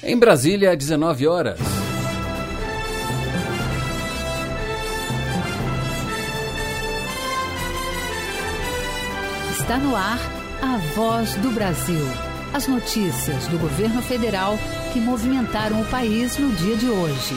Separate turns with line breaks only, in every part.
Em Brasília, 19 horas.
Está no ar a voz do Brasil. As notícias do governo federal que movimentaram o país no dia de hoje.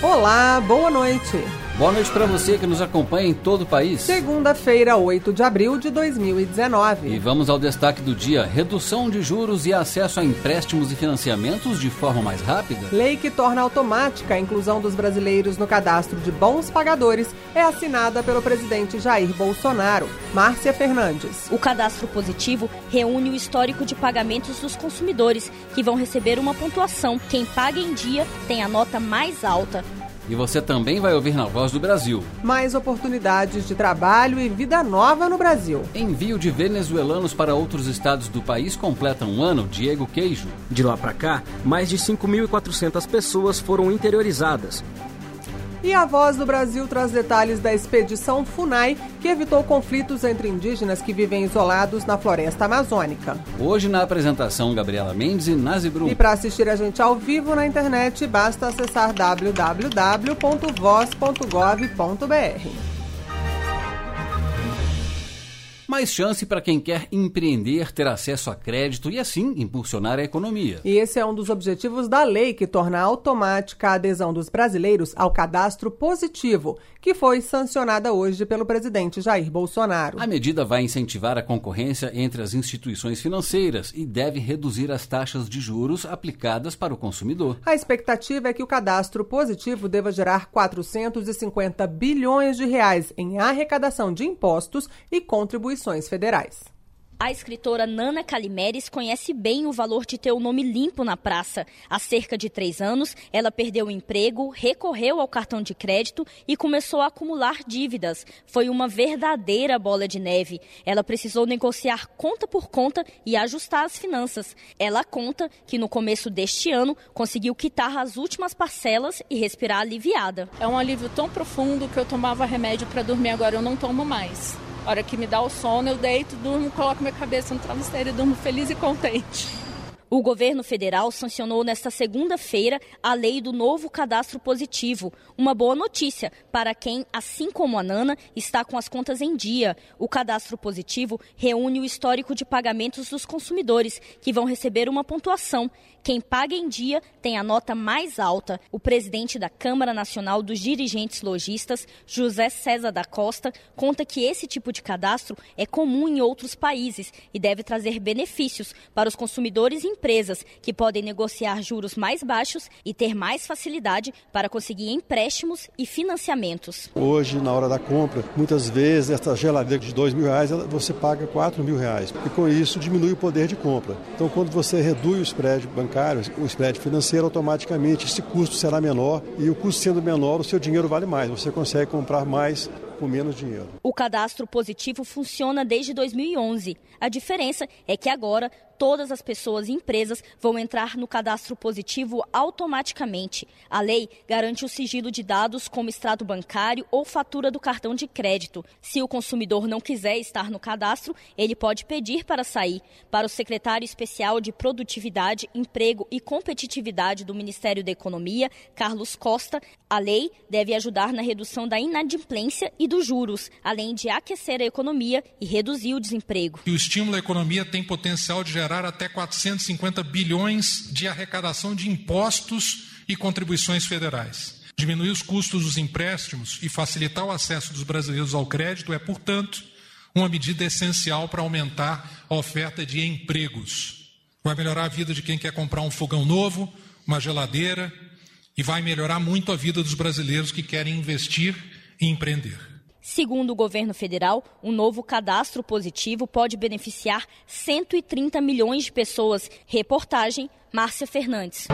Olá, boa noite.
Boa noite para você que nos acompanha em todo o país.
Segunda-feira, 8 de abril de 2019.
E vamos ao destaque do dia: redução de juros e acesso a empréstimos e financiamentos de forma mais rápida.
Lei que torna automática a inclusão dos brasileiros no cadastro de bons pagadores é assinada pelo presidente Jair Bolsonaro. Márcia Fernandes.
O cadastro positivo reúne o histórico de pagamentos dos consumidores, que vão receber uma pontuação. Quem paga em dia tem a nota mais alta.
E você também vai ouvir na Voz do Brasil.
Mais oportunidades de trabalho e vida nova no Brasil.
Envio de venezuelanos para outros estados do país completa um ano, Diego Queijo.
De lá para cá, mais de 5.400 pessoas foram interiorizadas.
E a Voz do Brasil traz detalhes da expedição FUNAI, que evitou conflitos entre indígenas que vivem isolados na floresta amazônica.
Hoje, na apresentação, Gabriela Mendes e Nazi Brum.
E para assistir a gente ao vivo na internet, basta acessar www.voz.gov.br.
mais chance para quem quer empreender, ter acesso a crédito e assim impulsionar a economia.
E esse é um dos objetivos da lei que torna automática a adesão dos brasileiros ao cadastro positivo, que foi sancionada hoje pelo presidente Jair Bolsonaro.
A medida vai incentivar a concorrência entre as instituições financeiras e deve reduzir as taxas de juros aplicadas para o consumidor.
A expectativa é que o cadastro positivo deva gerar 450 bilhões de reais em arrecadação de impostos e contribuições federais.
A escritora Nana Calimeres conhece bem o valor de ter o nome limpo na praça. Há cerca de três anos, ela perdeu o emprego, recorreu ao cartão de crédito e começou a acumular dívidas. Foi uma verdadeira bola de neve. Ela precisou negociar conta por conta e ajustar as finanças. Ela conta que no começo deste ano conseguiu quitar as últimas parcelas e respirar aliviada.
É um alívio tão profundo que eu tomava remédio para dormir, agora eu não tomo mais hora que me dá o sono, eu deito, durmo, coloco minha cabeça no travesseiro e durmo feliz e contente.
O governo federal sancionou nesta segunda-feira a lei do novo cadastro positivo. Uma boa notícia para quem, assim como a Nana, está com as contas em dia. O cadastro positivo reúne o histórico de pagamentos dos consumidores, que vão receber uma pontuação. Quem paga em dia tem a nota mais alta. O presidente da Câmara Nacional dos Dirigentes Logistas, José César da Costa, conta que esse tipo de cadastro é comum em outros países e deve trazer benefícios para os consumidores e empresas, que podem negociar juros mais baixos e ter mais facilidade para conseguir empréstimos e financiamentos.
Hoje, na hora da compra, muitas vezes essa geladeira de dois mil reais você paga quatro mil reais e com isso diminui o poder de compra. Então, quando você reduz o spread bancário, o spread financeiro, automaticamente esse custo será menor e o custo sendo menor, o seu dinheiro vale mais. Você consegue comprar mais com menos dinheiro.
O cadastro positivo funciona desde 2011. A diferença é que agora todas as pessoas e empresas vão entrar no cadastro positivo automaticamente. A lei garante o sigilo de dados como extrato bancário ou fatura do cartão de crédito. Se o consumidor não quiser estar no cadastro, ele pode pedir para sair. Para o secretário especial de Produtividade, Emprego e Competitividade do Ministério da Economia, Carlos Costa, a lei deve ajudar na redução da inadimplência e dos juros, além de aquecer a economia e reduzir o desemprego.
E o estímulo à economia tem potencial de gerar até 450 bilhões de arrecadação de impostos e contribuições federais. Diminuir os custos dos empréstimos e facilitar o acesso dos brasileiros ao crédito é, portanto, uma medida essencial para aumentar a oferta de empregos. Vai melhorar a vida de quem quer comprar um fogão novo, uma geladeira, e vai melhorar muito a vida dos brasileiros que querem investir e empreender.
Segundo o governo federal, o novo cadastro positivo pode beneficiar 130 milhões de pessoas. Reportagem Márcia Fernandes.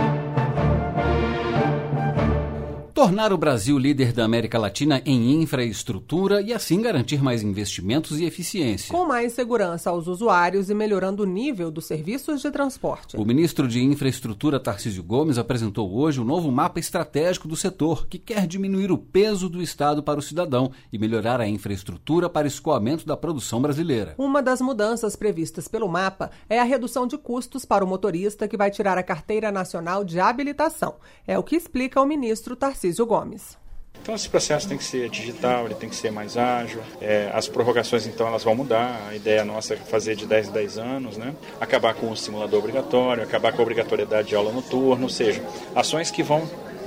Tornar o Brasil líder da América Latina em infraestrutura e assim garantir mais investimentos e eficiência.
Com mais segurança aos usuários e melhorando o nível dos serviços de transporte.
O ministro de Infraestrutura, Tarcísio Gomes, apresentou hoje o novo mapa estratégico do setor, que quer diminuir o peso do Estado para o cidadão e melhorar a infraestrutura para escoamento da produção brasileira.
Uma das mudanças previstas pelo mapa é a redução de custos para o motorista que vai tirar a carteira nacional de habilitação. É o que explica o ministro Tarcísio Tarcísio Gomes.
Então esse processo tem que ser digital, ele tem que ser mais ágil. É, as prorrogações então elas vão mudar. A ideia nossa é fazer de 10 em 10 anos, né? Acabar com o simulador obrigatório, acabar com a obrigatoriedade de aula noturna, ou seja, ações que vão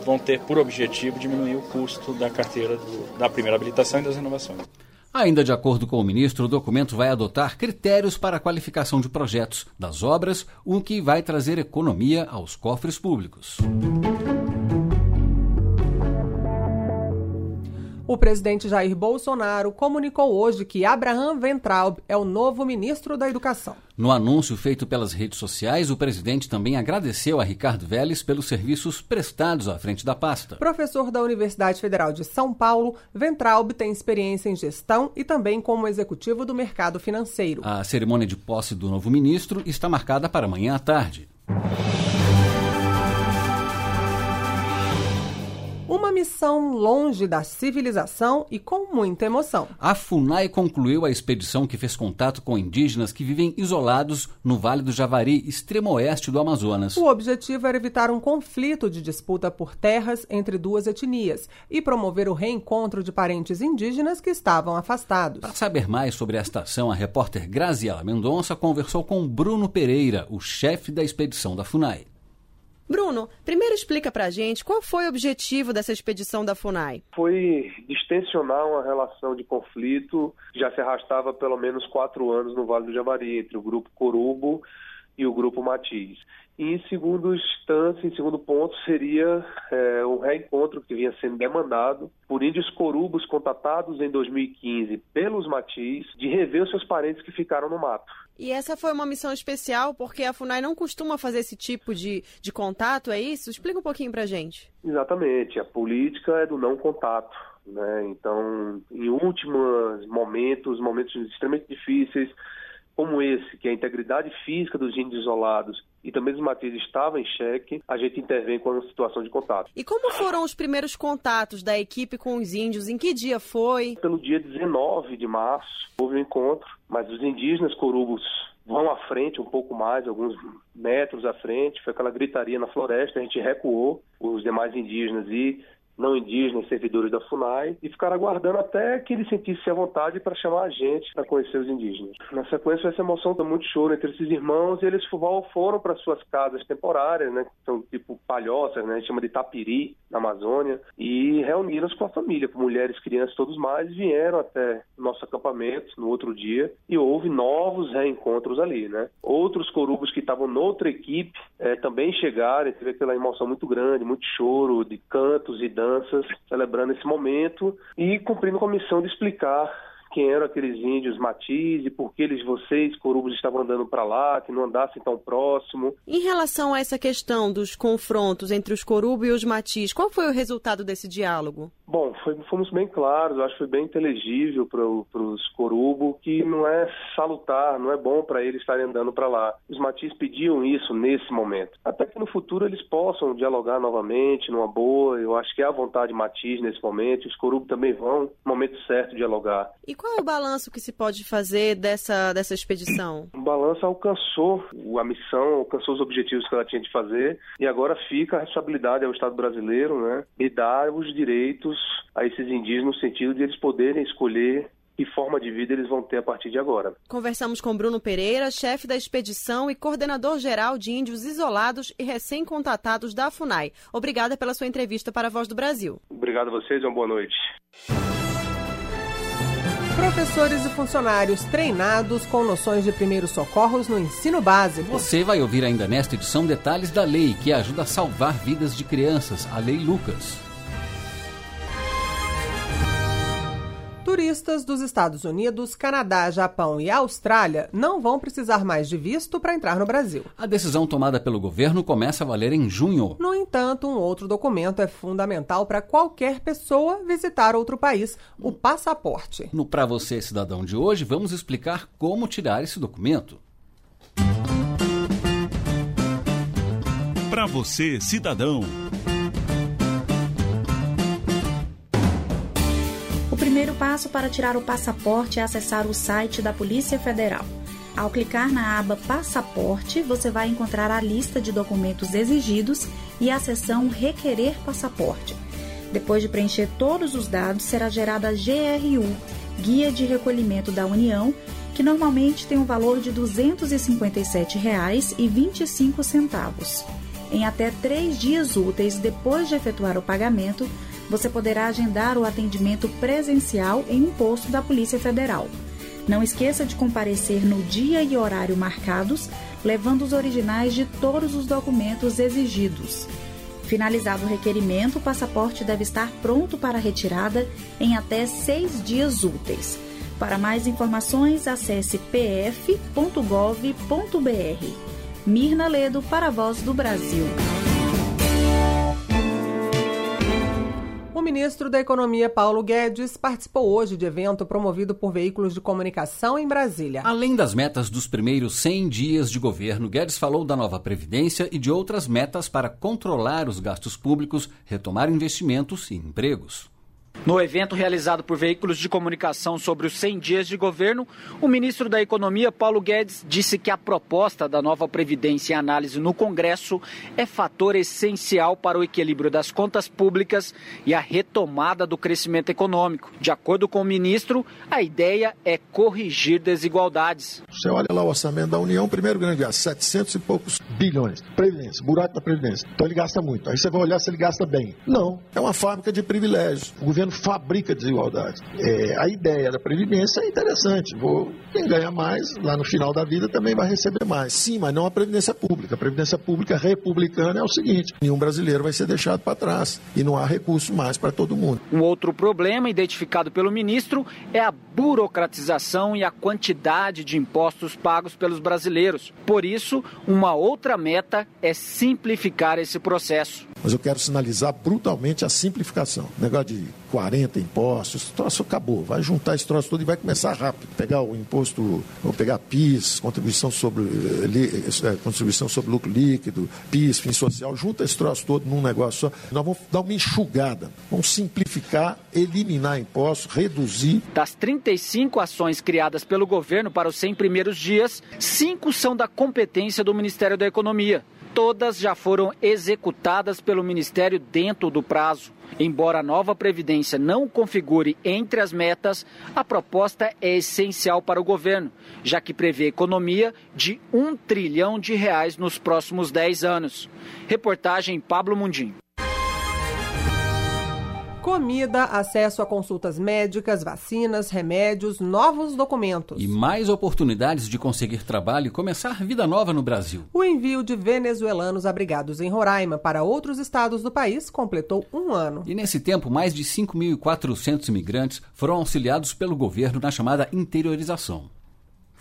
vão ter por objetivo diminuir o custo da carteira do, da primeira habilitação e das inovações.
Ainda de acordo com o ministro, o documento vai adotar critérios para a qualificação de projetos das obras, o que vai trazer economia aos cofres públicos.
O presidente Jair Bolsonaro comunicou hoje que Abraham Ventraub é o novo ministro da Educação.
No anúncio feito pelas redes sociais, o presidente também agradeceu a Ricardo Vélez pelos serviços prestados à frente da pasta.
Professor da Universidade Federal de São Paulo, Ventraub tem experiência em gestão e também como executivo do mercado financeiro.
A cerimônia de posse do novo ministro está marcada para amanhã à tarde.
Uma missão longe da civilização e com muita emoção.
A FUNAI concluiu a expedição que fez contato com indígenas que vivem isolados no Vale do Javari, extremo oeste do Amazonas.
O objetivo era evitar um conflito de disputa por terras entre duas etnias e promover o reencontro de parentes indígenas que estavam afastados.
Para saber mais sobre esta ação, a repórter Graziela Mendonça conversou com Bruno Pereira, o chefe da expedição da FUNAI.
Bruno, primeiro explica pra gente qual foi o objetivo dessa expedição da FUNAI.
Foi distensionar uma relação de conflito que já se arrastava pelo menos quatro anos no Vale do Javari, entre o grupo Corubo e o grupo Matiz. E em segundo instância, em segundo ponto, seria é, um reencontro que vinha sendo demandado por índios corubos contatados em 2015 pelos Matiz de rever os seus parentes que ficaram no mato.
E essa foi uma missão especial porque a FUNAI não costuma fazer esse tipo de, de contato, é isso? Explica um pouquinho pra gente.
Exatamente. A política é do não contato. Né? Então, em últimos momentos, momentos extremamente difíceis, como esse, que é a integridade física dos índios isolados e também dos matrizes estava em xeque, a gente intervém com a situação de contato.
E como foram os primeiros contatos da equipe com os índios? Em que dia foi?
Pelo dia 19 de março, houve um encontro, mas os indígenas corubos vão à frente um pouco mais, alguns metros à frente, foi aquela gritaria na floresta, a gente recuou, os demais indígenas e não indígenas, servidores da FUNAI, e ficaram aguardando até que ele sentisse a vontade para chamar a gente para conhecer os indígenas. Na sequência, essa emoção deu muito choro entre esses irmãos e eles foram para suas casas temporárias, né, que são tipo palhoças, né, a gente chama de tapiri, na Amazônia, e reuniram-se com a família, com mulheres, crianças, todos mais, vieram até nosso acampamento no outro dia e houve novos reencontros ali, né. Outros corubos que estavam noutra equipe é, também chegaram, e teve aquela emoção muito grande, muito choro, de cantos e danças celebrando esse momento e cumprindo com a missão de explicar quem eram aqueles índios matiz e por que eles, vocês, corubos, estavam andando para lá, que não andassem tão próximo.
Em relação a essa questão dos confrontos entre os corubos e os matiz, qual foi o resultado desse diálogo?
Bom, foi, fomos bem claros, eu acho que foi bem inteligível para os Corubo que não é salutar, não é bom para eles estarem andando para lá. Os Matiz pediam isso nesse momento. Até que no futuro eles possam dialogar novamente, numa boa. Eu acho que há vontade Matiz nesse momento. Os Corubo também vão, no momento certo, dialogar.
E qual é o balanço que se pode fazer dessa, dessa expedição?
O balanço alcançou a missão, alcançou os objetivos que ela tinha de fazer. E agora fica a responsabilidade ao Estado brasileiro, né? E dar os direitos a esses indígenas no sentido de eles poderem escolher que forma de vida eles vão ter a partir de agora.
Conversamos com Bruno Pereira, chefe da expedição e coordenador geral de índios isolados e recém-contatados da FUNAI. Obrigada pela sua entrevista para a Voz do Brasil.
Obrigado a vocês e uma boa noite.
Professores e funcionários treinados com noções de primeiros socorros no ensino básico.
Você vai ouvir ainda nesta edição detalhes da lei que ajuda a salvar vidas de crianças, a Lei Lucas.
Turistas dos Estados Unidos, Canadá, Japão e Austrália não vão precisar mais de visto para entrar no Brasil.
A decisão tomada pelo governo começa a valer em junho.
No entanto, um outro documento é fundamental para qualquer pessoa visitar outro país: o passaporte.
No Pra Você Cidadão de hoje, vamos explicar como tirar esse documento.
Para você, cidadão.
Primeiro passo para tirar o passaporte é acessar o site da Polícia Federal. Ao clicar na aba Passaporte, você vai encontrar a lista de documentos exigidos e a seção Requerer Passaporte. Depois de preencher todos os dados, será gerada a GRU, Guia de Recolhimento da União, que normalmente tem um valor de R$ 257,25. Em até três dias úteis depois de efetuar o pagamento, você poderá agendar o atendimento presencial em um posto da Polícia Federal. Não esqueça de comparecer no dia e horário marcados, levando os originais de todos os documentos exigidos. Finalizado o requerimento, o passaporte deve estar pronto para retirada em até seis dias úteis. Para mais informações, acesse pf.gov.br. Mirna Ledo para a Voz do Brasil.
O ministro da Economia, Paulo Guedes, participou hoje de evento promovido por veículos de comunicação em Brasília.
Além das metas dos primeiros 100 dias de governo, Guedes falou da nova Previdência e de outras metas para controlar os gastos públicos, retomar investimentos e empregos.
No evento realizado por veículos de comunicação sobre os 100 dias de governo, o ministro da Economia, Paulo Guedes, disse que a proposta da nova Previdência em análise no Congresso é fator essencial para o equilíbrio das contas públicas e a retomada do crescimento econômico. De acordo com o ministro, a ideia é corrigir desigualdades.
Você olha lá o orçamento da União, primeiro grande gasto, 700 e poucos bilhões. Previdência, buraco da Previdência. Então ele gasta muito. Aí você vai olhar se ele gasta bem. Não, é uma fábrica de privilégios. O governo fabrica desigualdade. É, a ideia da Previdência é interessante. Vou, quem ganha mais, lá no final da vida, também vai receber mais. Sim, mas não a Previdência Pública. A Previdência Pública republicana é o seguinte: nenhum brasileiro vai ser deixado para trás. E não há recurso mais para todo mundo.
Um outro problema identificado pelo ministro é a burocratização e a quantidade de impostos pagos pelos brasileiros. Por isso, uma outra meta é simplificar esse processo.
Mas eu quero sinalizar brutalmente a simplificação. Negócio de 40 impostos, troço acabou. Vai juntar esse troço todo e vai começar rápido. Pegar o imposto, vou pegar PIS, contribuição sobre, eh, contribuição sobre lucro líquido, PIS, fim social, junta esse troço todo num negócio só. Nós vamos dar uma enxugada, vamos simplificar, eliminar impostos, reduzir.
Das 35 ações criadas pelo governo para os 100 primeiros dias, cinco são da competência do Ministério da Economia. Todas já foram executadas pelo Ministério dentro do prazo. Embora a nova Previdência não configure entre as metas, a proposta é essencial para o governo, já que prevê economia de um trilhão de reais nos próximos 10 anos. Reportagem Pablo Mundim
comida, acesso a consultas médicas, vacinas, remédios, novos documentos.
E mais oportunidades de conseguir trabalho e começar vida nova no Brasil.
O envio de venezuelanos abrigados em Roraima para outros estados do país completou um ano.
E nesse tempo, mais de 5.400 imigrantes foram auxiliados pelo governo na chamada interiorização.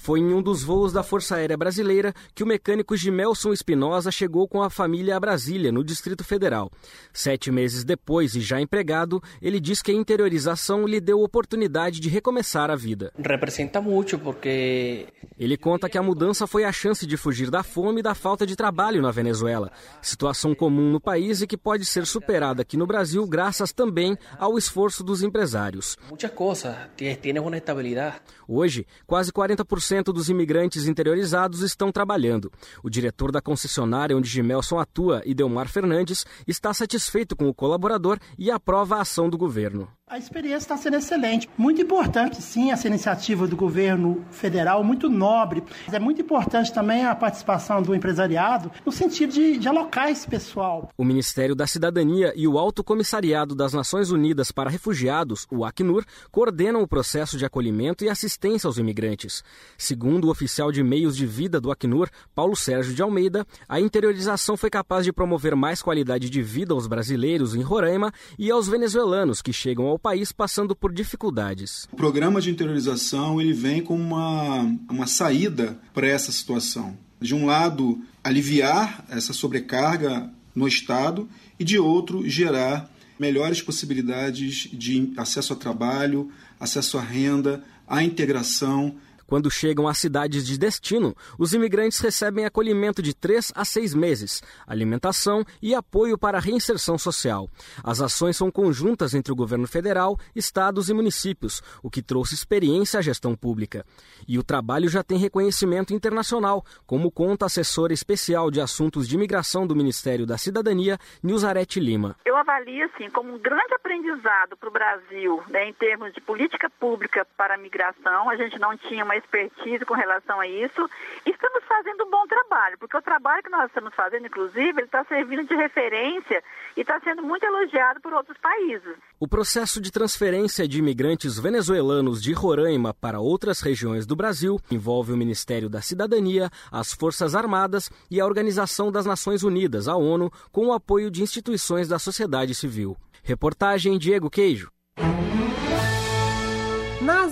Foi em um dos voos da Força Aérea Brasileira que o mecânico Gimelson Espinosa chegou com a família a Brasília, no Distrito Federal. Sete meses depois e já empregado, ele diz que a interiorização lhe deu oportunidade de recomeçar a vida.
Representa muito porque.
Ele conta que a mudança foi a chance de fugir da fome e da falta de trabalho na Venezuela, situação comum no país e que pode ser superada aqui no Brasil graças também ao esforço dos empresários.
Muitas coisas, tienes uma estabilidade.
Hoje, quase 40% dos imigrantes interiorizados estão trabalhando. O diretor da concessionária onde Gimelson atua, Idelmar Fernandes, está satisfeito com o colaborador e aprova a ação do governo.
A experiência está sendo excelente. Muito importante, sim, essa iniciativa do governo federal, muito nobre. É muito importante também a participação do empresariado no sentido de, de alocar esse pessoal.
O Ministério da Cidadania e o Alto Comissariado das Nações Unidas para Refugiados, o Acnur, coordenam o processo de acolhimento e assistência aos imigrantes. Segundo o oficial de meios de vida do Acnur, Paulo Sérgio de Almeida, a interiorização foi capaz de promover mais qualidade de vida aos brasileiros em Roraima e aos venezuelanos que chegam ao ao país passando por dificuldades.
O programa de interiorização ele vem como uma, uma saída para essa situação. De um lado, aliviar essa sobrecarga no Estado e, de outro, gerar melhores possibilidades de acesso a trabalho, acesso à renda, à integração
quando chegam às cidades de destino, os imigrantes recebem acolhimento de três a seis meses, alimentação e apoio para a reinserção social. As ações são conjuntas entre o governo federal, estados e municípios, o que trouxe experiência à gestão pública. E o trabalho já tem reconhecimento internacional, como conta a assessora especial de assuntos de imigração do Ministério da Cidadania, Nilzarete Lima.
Eu avalio assim como um grande aprendizado para o Brasil, né, em termos de política pública para a migração. A gente não tinha uma expertise com relação a isso estamos fazendo um bom trabalho, porque o trabalho que nós estamos fazendo, inclusive, ele está servindo de referência e está sendo muito elogiado por outros países.
O processo de transferência de imigrantes venezuelanos de Roraima para outras regiões do Brasil envolve o Ministério da Cidadania, as Forças Armadas e a Organização das Nações Unidas, a ONU, com o apoio de instituições da sociedade civil. Reportagem Diego Queijo.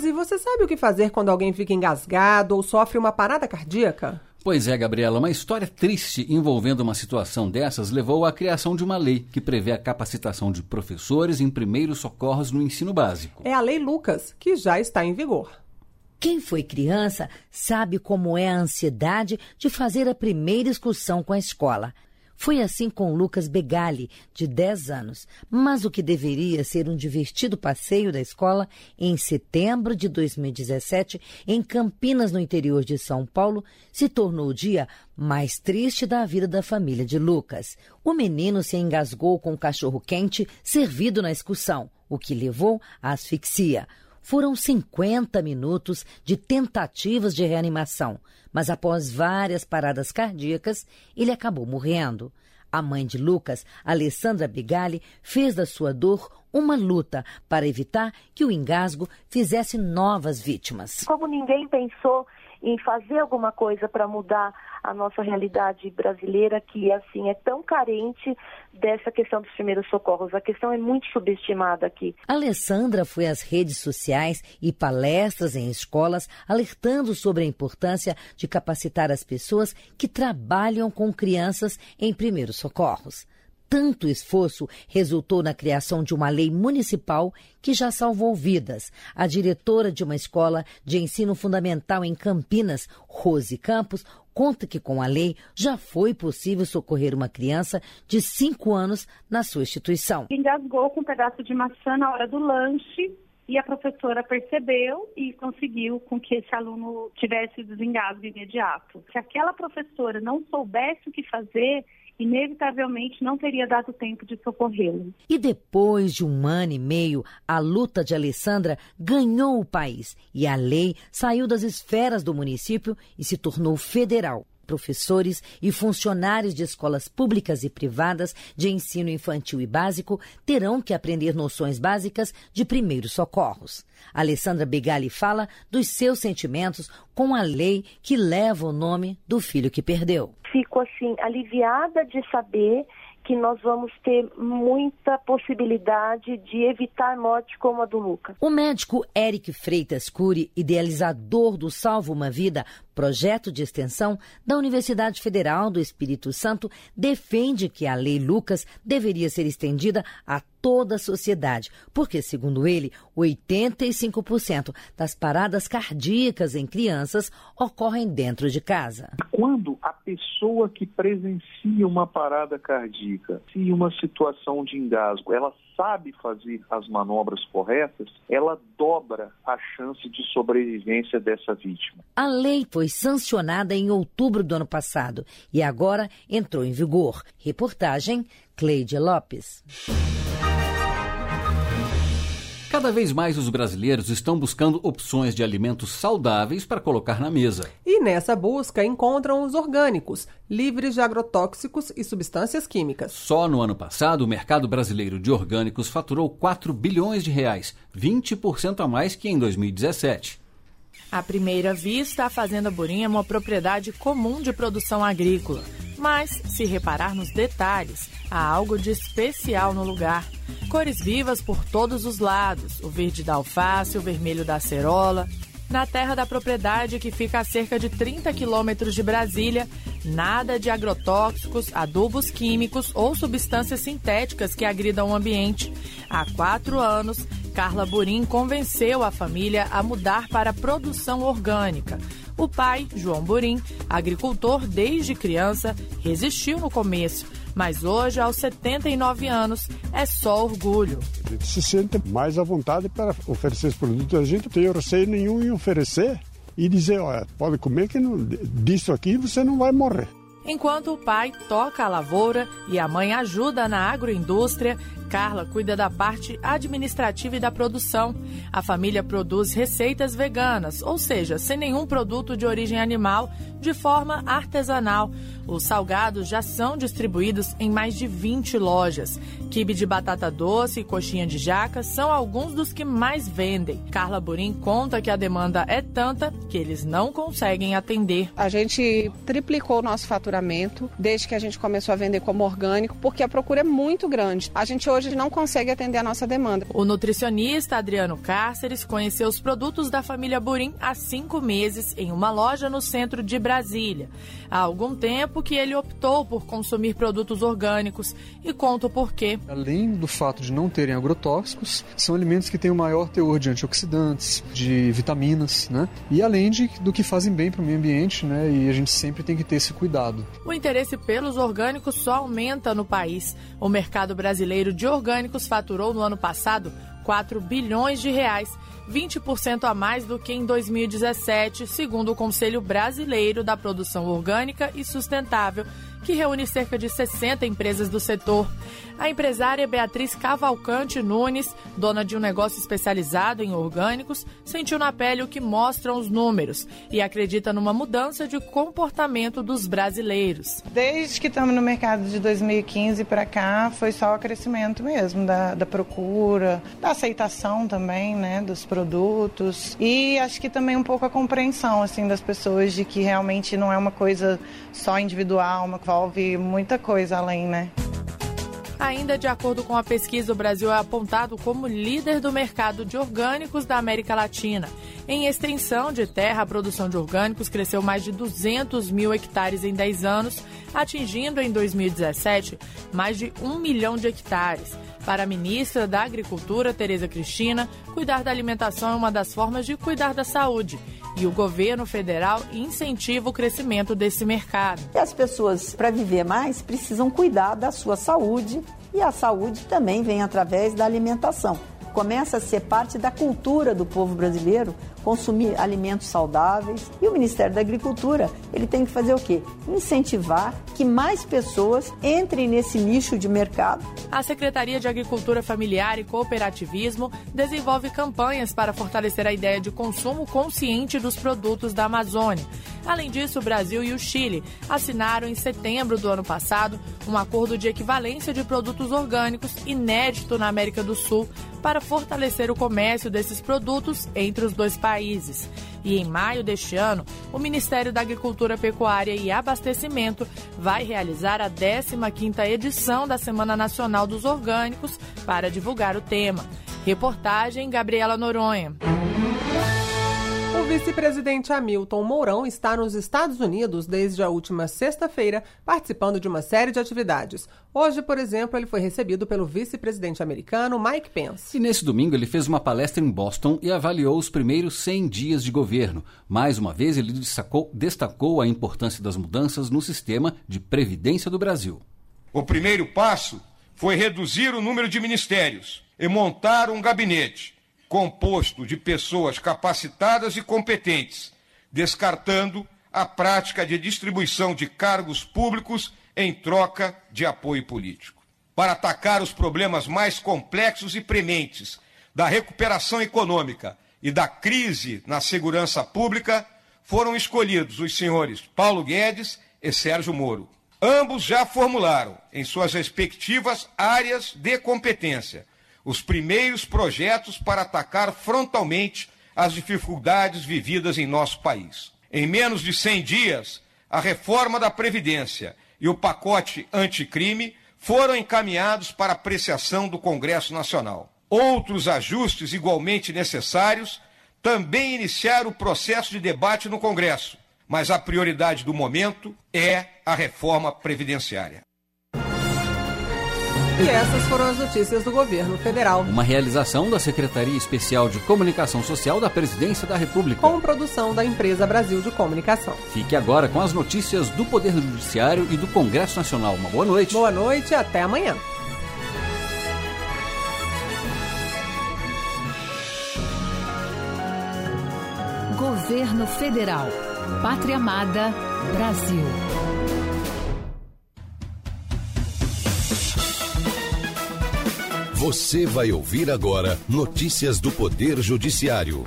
Nazi, você sabe o que fazer quando alguém fica engasgado ou sofre uma parada cardíaca?
Pois é, Gabriela, uma história triste envolvendo uma situação dessas levou à criação de uma lei que prevê a capacitação de professores em primeiros socorros no ensino básico.
É a Lei Lucas, que já está em vigor.
Quem foi criança sabe como é a ansiedade de fazer a primeira excursão com a escola. Foi assim com Lucas Begali, de 10 anos, mas o que deveria ser um divertido passeio da escola, em setembro de 2017, em Campinas, no interior de São Paulo, se tornou o dia mais triste da vida da família de Lucas. O menino se engasgou com o cachorro quente servido na excursão, o que levou à asfixia. Foram 50 minutos de tentativas de reanimação, mas após várias paradas cardíacas, ele acabou morrendo. A mãe de Lucas, Alessandra Bigali, fez da sua dor uma luta para evitar que o engasgo fizesse novas vítimas.
Como ninguém pensou em fazer alguma coisa para mudar a nossa realidade brasileira, que assim é tão carente dessa questão dos primeiros socorros. A questão é muito subestimada aqui.
Alessandra foi às redes sociais e palestras em escolas alertando sobre a importância de capacitar as pessoas que trabalham com crianças em primeiros socorros tanto esforço resultou na criação de uma lei municipal que já salvou vidas. A diretora de uma escola de ensino fundamental em Campinas, Rose Campos, conta que com a lei já foi possível socorrer uma criança de 5 anos na sua instituição.
Engasgou com um pedaço de maçã na hora do lanche e a professora percebeu e conseguiu com que esse aluno tivesse desengasgo imediato. Se aquela professora não soubesse o que fazer, inevitavelmente não teria dado tempo de socorrê-lo.
E depois de um ano e meio, a luta de Alessandra ganhou o país e a lei saiu das esferas do município e se tornou federal professores e funcionários de escolas públicas e privadas de ensino infantil e básico terão que aprender noções básicas de primeiros socorros. Alessandra Begali fala dos seus sentimentos com a lei que leva o nome do filho que perdeu.
Fico assim aliviada de saber que nós vamos ter muita possibilidade de evitar morte como a do Lucas.
O médico Eric Freitas Cury, idealizador do Salvo Uma Vida, projeto de extensão da Universidade Federal do Espírito Santo, defende que a Lei Lucas deveria ser estendida a toda a sociedade, porque, segundo ele, 85% das paradas cardíacas em crianças ocorrem dentro de casa.
Quando a pessoa que presencia uma parada cardíaca, se uma situação de engasgo, ela sabe fazer as manobras corretas, ela dobra a chance de sobrevivência dessa vítima.
A lei foi sancionada em outubro do ano passado e agora entrou em vigor. Reportagem Cleide Lopes.
Cada vez mais os brasileiros estão buscando opções de alimentos saudáveis para colocar na mesa.
E nessa busca encontram os orgânicos, livres de agrotóxicos e substâncias químicas.
Só no ano passado, o mercado brasileiro de orgânicos faturou 4 bilhões de reais, 20% a mais que em 2017.
À primeira vista, a Fazenda Burim é uma propriedade comum de produção agrícola. Mas, se reparar nos detalhes, há algo de especial no lugar. Cores vivas por todos os lados: o verde da alface, o vermelho da acerola. Na terra da propriedade, que fica a cerca de 30 quilômetros de Brasília, nada de agrotóxicos, adubos químicos ou substâncias sintéticas que agridam o ambiente. Há quatro anos, Carla Burim convenceu a família a mudar para a produção orgânica. O pai, João Burim, agricultor desde criança, resistiu no começo, mas hoje, aos 79 anos, é só orgulho.
A gente se sente mais à vontade para oferecer esse produto. A gente não tem receio nenhum em oferecer e dizer, olha, pode comer que não, disso aqui você não vai morrer.
Enquanto o pai toca a lavoura e a mãe ajuda na agroindústria, Carla cuida da parte administrativa e da produção. A família produz receitas veganas, ou seja, sem nenhum produto de origem animal, de forma artesanal. Os salgados já são distribuídos em mais de 20 lojas. Quibe de batata doce e coxinha de jaca são alguns dos que mais vendem. Carla Burim conta que a demanda é tanta que eles não conseguem atender.
A gente triplicou o nosso faturamento desde que a gente começou a vender como orgânico, porque a procura é muito grande. A gente hoje não consegue atender a nossa demanda.
O nutricionista Adriano Cáceres conheceu os produtos da família Burim há cinco meses em uma loja no centro de Brasília. Há algum tempo que ele optou por consumir produtos orgânicos e conta o porquê.
Além do fato de não terem agrotóxicos, são alimentos que têm o maior teor de antioxidantes, de vitaminas, né? E além de, do que fazem bem para o meio ambiente, né? E a gente sempre tem que ter esse cuidado.
O interesse pelos orgânicos só aumenta no país. O mercado brasileiro de orgânicos faturou no ano passado 4 bilhões de reais 20% a mais do que em 2017, segundo o Conselho Brasileiro da Produção Orgânica e Sustentável, que reúne cerca de 60 empresas do setor. A empresária Beatriz Cavalcante Nunes, dona de um negócio especializado em orgânicos, sentiu na pele o que mostram os números e acredita numa mudança de comportamento dos brasileiros.
Desde que estamos no mercado de 2015 para cá, foi só o crescimento mesmo da, da procura, da aceitação também, né, dos produtos e acho que também um pouco a compreensão assim das pessoas de que realmente não é uma coisa só individual, uma envolve muita coisa além, né?
Ainda de acordo com a pesquisa, o Brasil é apontado como líder do mercado de orgânicos da América Latina. Em extensão de terra, a produção de orgânicos cresceu mais de 200 mil hectares em 10 anos, atingindo em 2017 mais de 1 milhão de hectares. Para a ministra da Agricultura, Tereza Cristina, cuidar da alimentação é uma das formas de cuidar da saúde e o governo federal incentiva o crescimento desse mercado.
E as pessoas, para viver mais, precisam cuidar da sua saúde e a saúde também vem através da alimentação. Começa a ser parte da cultura do povo brasileiro consumir alimentos saudáveis. E o Ministério da Agricultura, ele tem que fazer o quê? Incentivar que mais pessoas entrem nesse nicho de mercado.
A Secretaria de Agricultura Familiar e Cooperativismo desenvolve campanhas para fortalecer a ideia de consumo consciente dos produtos da Amazônia. Além disso, o Brasil e o Chile assinaram em setembro do ano passado um acordo de equivalência de produtos orgânicos inédito na América do Sul para fortalecer o comércio desses produtos entre os dois países países. E em maio deste ano, o Ministério da Agricultura, Pecuária e Abastecimento vai realizar a 15ª edição da Semana Nacional dos Orgânicos para divulgar o tema. Reportagem Gabriela Noronha.
O vice-presidente Hamilton Mourão está nos Estados Unidos desde a última sexta-feira, participando de uma série de atividades. Hoje, por exemplo, ele foi recebido pelo vice-presidente americano Mike Pence.
E nesse domingo ele fez uma palestra em Boston e avaliou os primeiros 100 dias de governo. Mais uma vez, ele destacou, destacou a importância das mudanças no sistema de previdência do Brasil.
O primeiro passo foi reduzir o número de ministérios e montar um gabinete composto de pessoas capacitadas e competentes, descartando a prática de distribuição de cargos públicos em troca de apoio político. Para atacar os problemas mais complexos e prementes da recuperação econômica e da crise na segurança pública, foram escolhidos os senhores Paulo Guedes e Sérgio Moro. Ambos já formularam, em suas respectivas áreas de competência, os primeiros projetos para atacar frontalmente
as dificuldades vividas em nosso país. Em menos de 100 dias, a reforma da Previdência e o pacote anticrime foram encaminhados para apreciação do Congresso Nacional. Outros ajustes igualmente necessários também iniciaram o processo de debate no Congresso, mas a prioridade do momento é a reforma previdenciária.
E essas foram as notícias do governo federal.
Uma realização da Secretaria Especial de Comunicação Social da Presidência da República.
Com produção da Empresa Brasil de Comunicação.
Fique agora com as notícias do Poder Judiciário e do Congresso Nacional. Uma boa noite.
Boa noite e até amanhã.
Governo Federal. Pátria Amada, Brasil.
Você vai ouvir agora notícias do Poder Judiciário.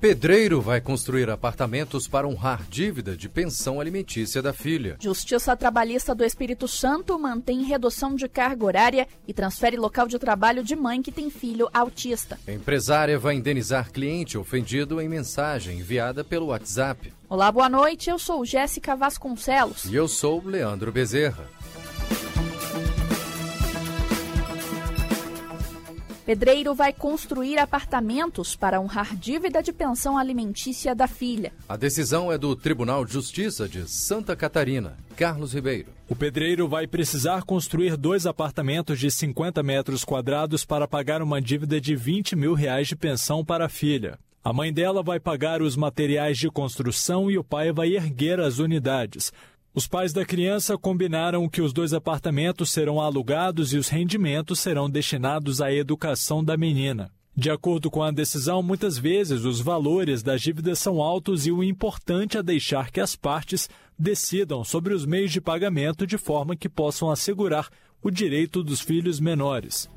Pedreiro vai construir apartamentos para honrar dívida de pensão alimentícia da filha.
Justiça Trabalhista do Espírito Santo mantém redução de carga horária e transfere local de trabalho de mãe que tem filho autista.
empresária vai indenizar cliente ofendido em mensagem enviada pelo WhatsApp.
Olá, boa noite. Eu sou Jéssica Vasconcelos.
E eu sou Leandro Bezerra.
Pedreiro vai construir apartamentos para honrar dívida de pensão alimentícia da filha.
A decisão é do Tribunal de Justiça de Santa Catarina. Carlos Ribeiro.
O pedreiro vai precisar construir dois apartamentos de 50 metros quadrados para pagar uma dívida de 20 mil reais de pensão para a filha. A mãe dela vai pagar os materiais de construção e o pai vai erguer as unidades. Os pais da criança combinaram que os dois apartamentos serão alugados e os rendimentos serão destinados à educação da menina. De acordo com a decisão, muitas vezes os valores das dívidas são altos e o importante é deixar que as partes decidam sobre os meios de pagamento de forma que possam assegurar o direito dos filhos menores.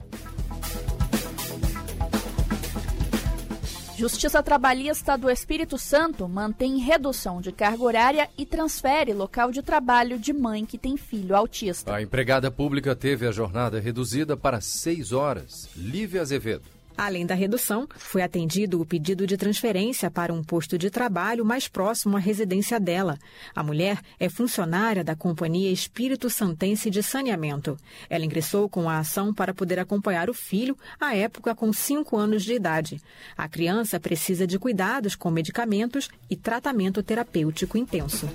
Justiça Trabalhista do Espírito Santo mantém redução de carga horária e transfere local de trabalho de mãe que tem filho autista.
A empregada pública teve a jornada reduzida para seis horas. Lívia Azevedo.
Além da redução, foi atendido o pedido de transferência para um posto de trabalho mais próximo à residência dela. A mulher é funcionária da Companhia Espírito Santense de Saneamento. Ela ingressou com a ação para poder acompanhar o filho, à época com 5 anos de idade. A criança precisa de cuidados com medicamentos e tratamento terapêutico intenso.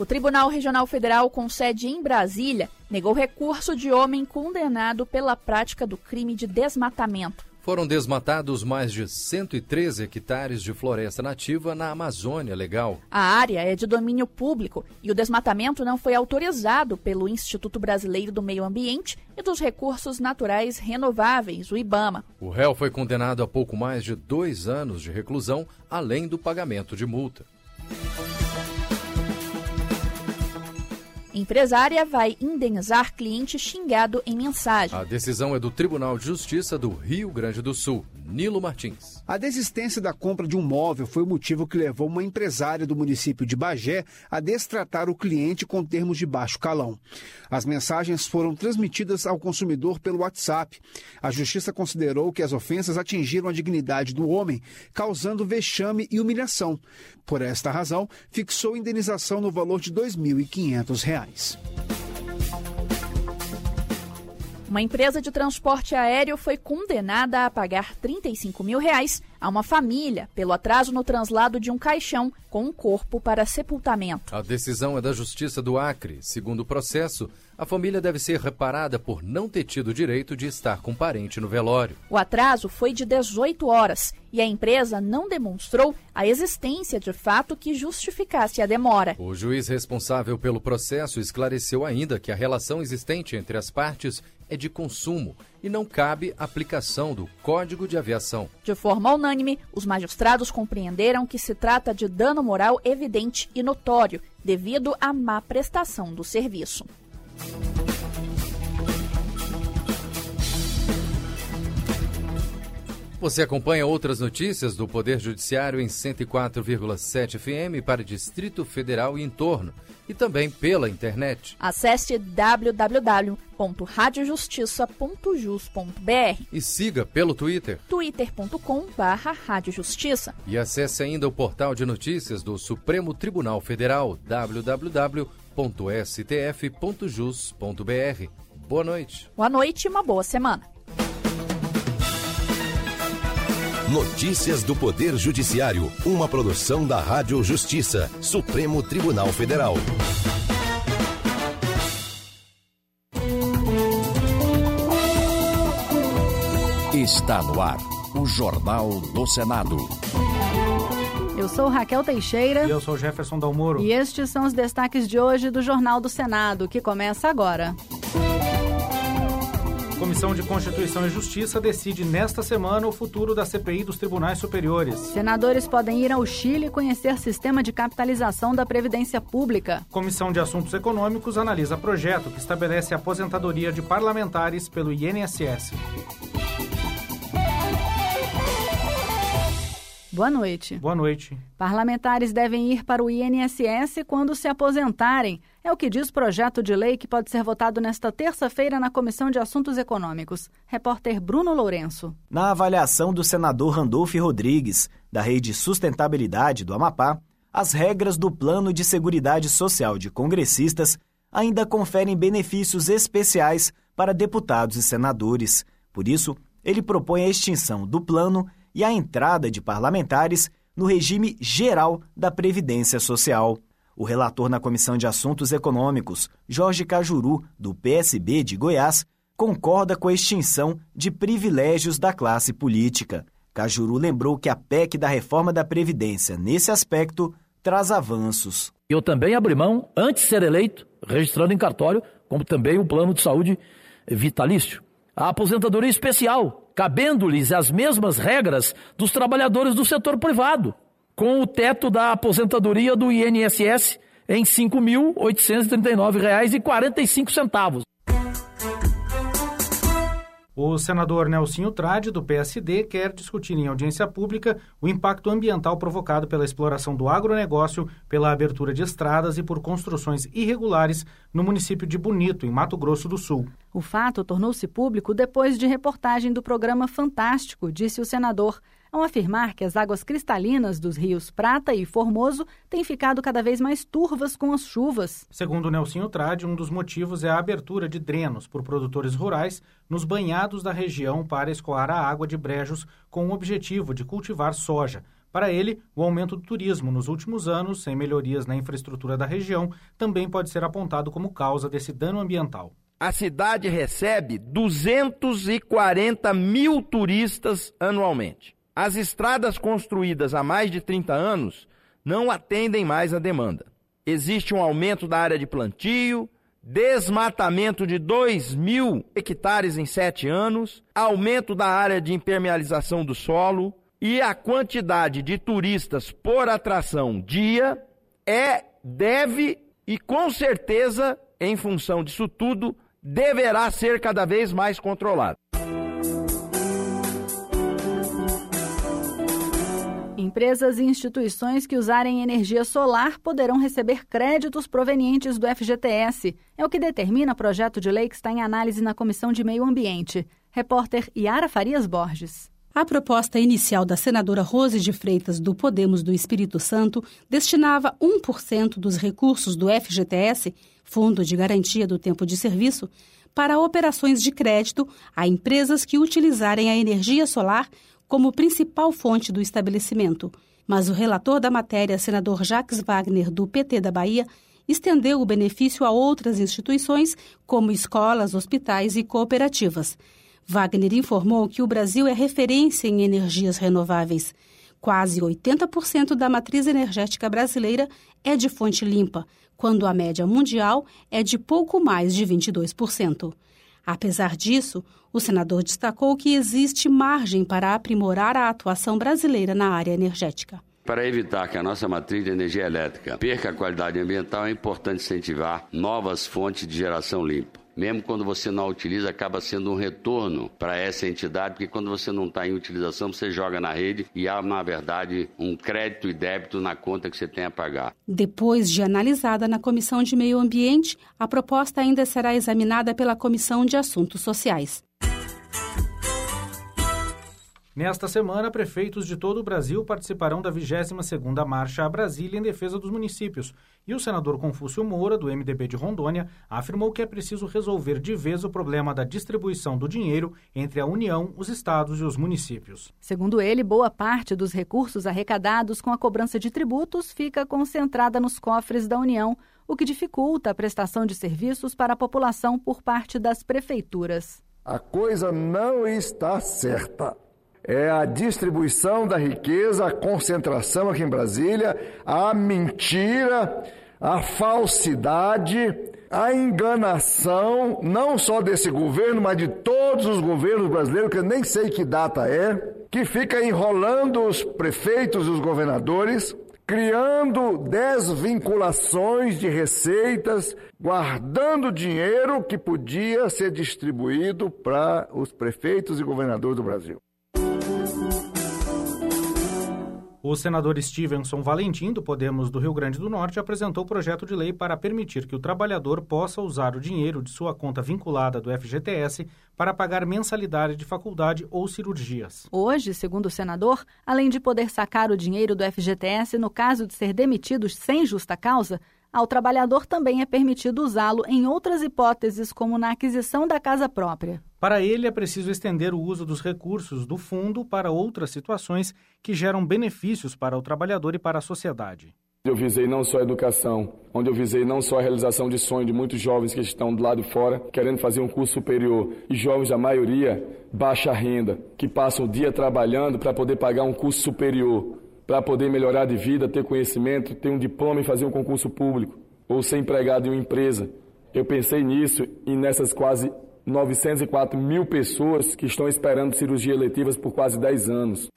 O Tribunal Regional Federal, com sede em Brasília, negou recurso de homem condenado pela prática do crime de desmatamento.
Foram desmatados mais de 113 hectares de floresta nativa na Amazônia Legal.
A área é de domínio público e o desmatamento não foi autorizado pelo Instituto Brasileiro do Meio Ambiente e dos Recursos Naturais Renováveis, o IBAMA.
O réu foi condenado a pouco mais de dois anos de reclusão, além do pagamento de multa.
Empresária vai indenizar cliente xingado em mensagem.
A decisão é do Tribunal de Justiça do Rio Grande do Sul. Nilo Martins.
A desistência da compra de um móvel foi o motivo que levou uma empresária do município de Bagé a destratar o cliente com termos de baixo calão. As mensagens foram transmitidas ao consumidor pelo WhatsApp. A justiça considerou que as ofensas atingiram a dignidade do homem, causando vexame e humilhação. Por esta razão, fixou indenização no valor de R$ 2.500.
Uma empresa de transporte aéreo foi condenada a pagar 35 mil reais a uma família pelo atraso no translado de um caixão com um corpo para sepultamento.
A decisão é da Justiça do Acre. Segundo o processo, a família deve ser reparada por não ter tido direito de estar com parente no velório.
O atraso foi de 18 horas e a empresa não demonstrou a existência de fato que justificasse a demora.
O juiz responsável pelo processo esclareceu ainda que a relação existente entre as partes é de consumo e não cabe aplicação do Código de Aviação.
De forma unânime, os magistrados compreenderam que se trata de dano moral evidente e notório devido à má prestação do serviço.
Você acompanha outras notícias do Poder Judiciário em 104,7 FM para Distrito Federal e entorno e também pela internet.
Acesse www.radiojustiça.jus.br
e siga pelo Twitter
twitter.com/radiojustiça
e acesse ainda o portal de notícias do Supremo Tribunal Federal www.stf.jus.br. Boa noite.
Boa noite e uma boa semana.
Notícias do Poder Judiciário, uma produção da Rádio Justiça, Supremo Tribunal Federal.
Está no ar, o Jornal do Senado.
Eu sou Raquel Teixeira.
E eu sou Jefferson Dalmoro.
E estes são os destaques de hoje do Jornal do Senado, que começa agora.
Comissão de Constituição e Justiça decide nesta semana o futuro da CPI dos Tribunais Superiores.
Senadores podem ir ao Chile conhecer sistema de capitalização da Previdência Pública.
Comissão de Assuntos Econômicos analisa projeto que estabelece a aposentadoria de parlamentares pelo INSS.
Boa noite.
Boa noite.
Parlamentares devem ir para o INSS quando se aposentarem. É o que diz o projeto de lei que pode ser votado nesta terça-feira na Comissão de Assuntos Econômicos. Repórter Bruno Lourenço.
Na avaliação do senador Randolph Rodrigues, da Rede Sustentabilidade do Amapá, as regras do Plano de Seguridade Social de congressistas ainda conferem benefícios especiais para deputados e senadores. Por isso, ele propõe a extinção do plano e a entrada de parlamentares no regime geral da Previdência Social. O relator na Comissão de Assuntos Econômicos, Jorge Cajuru, do PSB de Goiás, concorda com a extinção de privilégios da classe política. Cajuru lembrou que a PEC da reforma da Previdência, nesse aspecto, traz avanços.
Eu também abri mão, antes de ser eleito, registrando em cartório, como também o plano de saúde vitalício. A aposentadoria especial, cabendo-lhes as mesmas regras dos trabalhadores do setor privado, com o teto da aposentadoria do INSS em R$ 5.839,45.
O senador Nelsinho Trade, do PSD, quer discutir em audiência pública o impacto ambiental provocado pela exploração do agronegócio, pela abertura de estradas e por construções irregulares no município de Bonito, em Mato Grosso do Sul.
O fato tornou-se público depois de reportagem do programa Fantástico, disse o senador ao afirmar que as águas cristalinas dos rios Prata e Formoso têm ficado cada vez mais turvas com as chuvas.
Segundo Nelsinho Trade, um dos motivos é a abertura de drenos por produtores rurais nos banhados da região para escoar a água de brejos com o objetivo de cultivar soja. Para ele, o aumento do turismo nos últimos anos, sem melhorias na infraestrutura da região, também pode ser apontado como causa desse dano ambiental.
A cidade recebe 240 mil turistas anualmente. As estradas construídas há mais de 30 anos não atendem mais a demanda. Existe um aumento da área de plantio, desmatamento de 2 mil hectares em sete anos, aumento da área de impermeabilização do solo e a quantidade de turistas por atração dia é, deve e com certeza, em função disso tudo, deverá ser cada vez mais controlado.
Empresas e instituições que usarem energia solar poderão receber créditos provenientes do FGTS. É o que determina o projeto de lei que está em análise na Comissão de Meio Ambiente. Repórter Yara Farias Borges.
A proposta inicial da senadora Rose de Freitas, do Podemos do Espírito Santo, destinava 1% dos recursos do FGTS, Fundo de Garantia do Tempo de Serviço, para operações de crédito a empresas que utilizarem a energia solar como principal fonte do estabelecimento. Mas o relator da matéria, senador Jacques Wagner, do PT da Bahia, estendeu o benefício a outras instituições, como escolas, hospitais e cooperativas. Wagner informou que o Brasil é referência em energias renováveis. Quase 80% da matriz energética brasileira é de fonte limpa, quando a média mundial é de pouco mais de 22%. Apesar disso, o senador destacou que existe margem para aprimorar a atuação brasileira na área energética.
Para evitar que a nossa matriz de energia elétrica perca a qualidade ambiental, é importante incentivar novas fontes de geração limpa
mesmo quando você não a utiliza, acaba sendo um retorno para essa entidade, porque quando você não está em utilização, você joga na rede e há, na verdade, um crédito e débito na conta que você tem a pagar.
Depois de analisada na Comissão de Meio Ambiente, a proposta ainda será examinada pela Comissão de Assuntos Sociais.
Nesta semana, prefeitos de todo o Brasil participarão da 22ª Marcha a Brasília em defesa dos municípios. E o senador Confúcio Moura, do MDB de Rondônia, afirmou que é preciso resolver de vez o problema da distribuição do dinheiro entre a União, os estados e os municípios.
Segundo ele, boa parte dos recursos arrecadados com a cobrança de tributos fica concentrada nos cofres da União, o que dificulta a prestação de serviços para a população por parte das prefeituras.
A coisa não está certa é a distribuição da riqueza, a concentração aqui em Brasília, a mentira, a falsidade, a enganação, não só desse governo, mas de todos os governos brasileiros, que eu nem sei que data é, que fica enrolando os prefeitos e os governadores, criando desvinculações de receitas, guardando dinheiro que podia ser distribuído para os prefeitos e governadores do Brasil.
O senador Stevenson Valentim, do Podemos do Rio Grande do Norte, apresentou o projeto de lei para permitir que o trabalhador possa usar o dinheiro de sua conta vinculada do FGTS para pagar mensalidade de faculdade ou cirurgias.
Hoje, segundo o senador, além de poder sacar o dinheiro do FGTS no caso de ser demitido sem justa causa, ao trabalhador também é permitido usá-lo em outras hipóteses, como na aquisição da casa própria.
Para ele, é preciso estender o uso dos recursos do fundo para outras situações que geram benefícios para o trabalhador e para a sociedade.
Eu visei não só a educação, onde eu visei não só a realização de sonho de muitos jovens que estão do lado de fora, querendo fazer um curso superior, e jovens da maioria baixa renda, que passam o dia trabalhando para poder pagar um curso superior para poder melhorar de vida, ter conhecimento, ter um diploma e fazer um concurso público, ou ser empregado em uma empresa. Eu pensei nisso e nessas quase 904 mil pessoas que estão esperando cirurgia eletivas por quase 10 anos.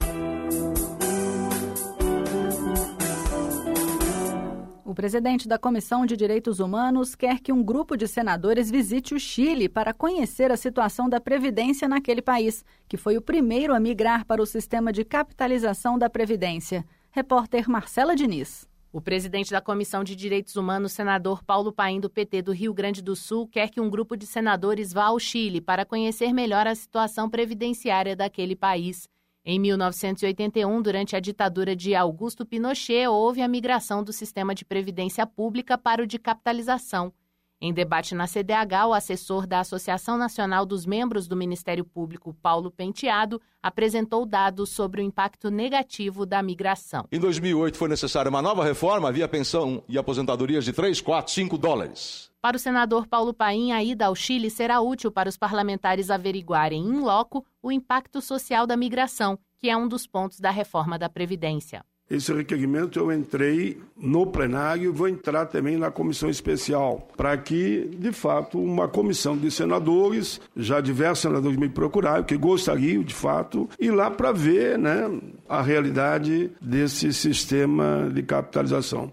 O presidente da Comissão de Direitos Humanos quer que um grupo de senadores visite o Chile para conhecer a situação da Previdência naquele país, que foi o primeiro a migrar para o sistema de capitalização da Previdência. Repórter Marcela Diniz.
O presidente da Comissão de Direitos Humanos, senador Paulo Paim, do PT do Rio Grande do Sul, quer que um grupo de senadores vá ao Chile para conhecer melhor a situação previdenciária daquele país. Em 1981, durante a ditadura de Augusto Pinochet, houve a migração do sistema de previdência pública para o de capitalização. Em debate na CDH, o assessor da Associação Nacional dos Membros do Ministério Público, Paulo Penteado, apresentou dados sobre o impacto negativo da migração.
Em 2008 foi necessária uma nova reforma, havia pensão e aposentadorias de 3, 4, 5 dólares.
Para o senador Paulo Paim, a ida ao Chile será útil para os parlamentares averiguarem em loco o impacto social da migração, que é um dos pontos da reforma da Previdência.
Esse requerimento eu entrei no plenário e vou entrar também na comissão especial, para que, de fato, uma comissão de senadores, já diversos senadores me procuraram, que gostariam, de fato, ir lá para ver né, a realidade desse sistema de capitalização.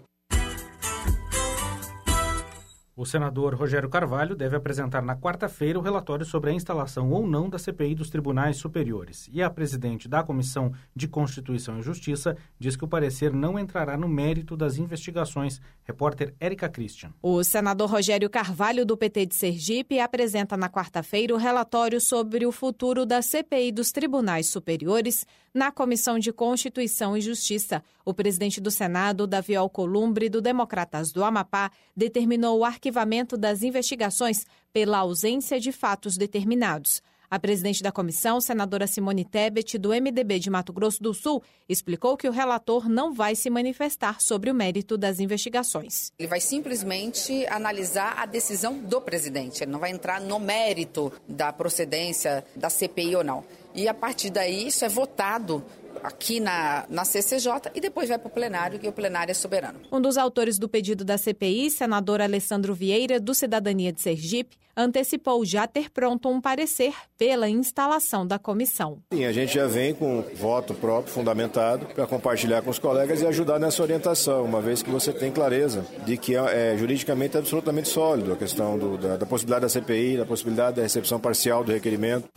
O senador Rogério Carvalho deve apresentar na quarta-feira o relatório sobre a instalação ou não da CPI dos tribunais superiores. E a presidente da Comissão de Constituição e Justiça diz que o parecer não entrará no mérito das investigações. Repórter Érica Christian.
O senador Rogério Carvalho, do PT de Sergipe, apresenta na quarta-feira o relatório sobre o futuro da CPI dos tribunais superiores na Comissão de Constituição e Justiça. O presidente do Senado, Davi Alcolumbre, do Democratas do Amapá, determinou o arquivamento das investigações pela ausência de fatos determinados. A presidente da comissão, senadora Simone Tebet, do MDB de Mato Grosso do Sul, explicou que o relator não vai se manifestar sobre o mérito das investigações.
Ele vai simplesmente analisar a decisão do presidente, ele não vai entrar no mérito da procedência da CPI ou não. E a partir daí isso é votado aqui na, na CCJ e depois vai para o plenário, que o plenário é soberano.
Um dos autores do pedido da CPI, senador Alessandro Vieira, do Cidadania de Sergipe, antecipou já ter pronto um parecer pela instalação da comissão.
Sim, a gente já vem com voto próprio, fundamentado, para compartilhar com os colegas e ajudar nessa orientação, uma vez que você tem clareza de que é, é juridicamente absolutamente sólido a questão do, da, da possibilidade da CPI, da possibilidade da recepção parcial do requerimento.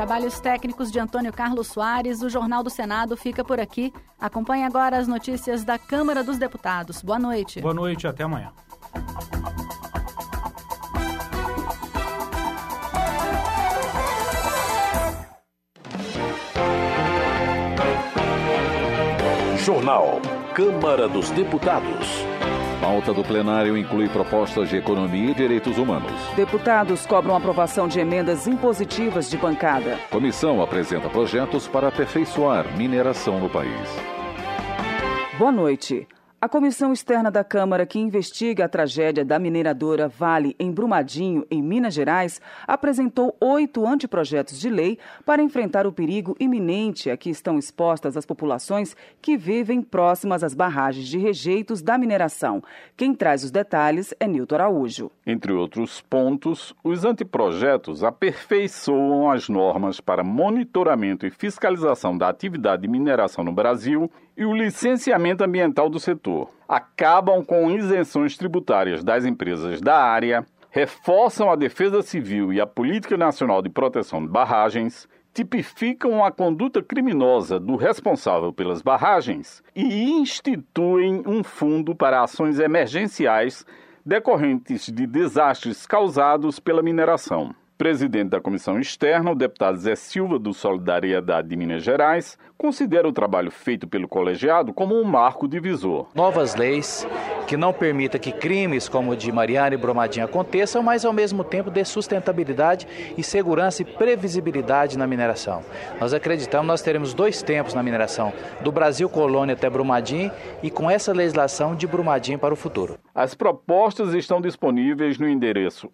Trabalhos técnicos de Antônio Carlos Soares, o Jornal do Senado fica por aqui. Acompanhe agora as notícias da Câmara dos Deputados. Boa noite.
Boa noite, até amanhã.
Jornal. Câmara dos Deputados. Pauta do plenário inclui propostas de economia e direitos humanos.
Deputados cobram aprovação de emendas impositivas de bancada.
Comissão apresenta projetos para aperfeiçoar mineração no país.
Boa noite. A comissão externa da Câmara que investiga a tragédia da mineradora Vale em Brumadinho, em Minas Gerais, apresentou oito anteprojetos de lei para enfrentar o perigo iminente a que estão expostas as populações que vivem próximas às barragens de rejeitos da mineração. Quem traz os detalhes é Nilton Araújo.
Entre outros pontos, os anteprojetos aperfeiçoam as normas para monitoramento e fiscalização da atividade de mineração no Brasil e o licenciamento ambiental do setor. Acabam com isenções tributárias das empresas da área, reforçam a defesa civil e a política nacional de proteção de barragens, tipificam a conduta criminosa do responsável pelas barragens e instituem um fundo para ações emergenciais decorrentes de desastres causados pela mineração. Presidente da Comissão Externa, o deputado Zé Silva, do Solidariedade de Minas Gerais, considera o trabalho feito pelo colegiado como um marco divisor.
Novas leis que não permita que crimes como o de Mariana e Bromadinha aconteçam, mas ao mesmo tempo dê sustentabilidade e segurança e previsibilidade na mineração. Nós acreditamos nós teremos dois tempos na mineração, do Brasil colônia até Brumadinho e com essa legislação de Brumadinho para o futuro.
As propostas estão disponíveis no endereço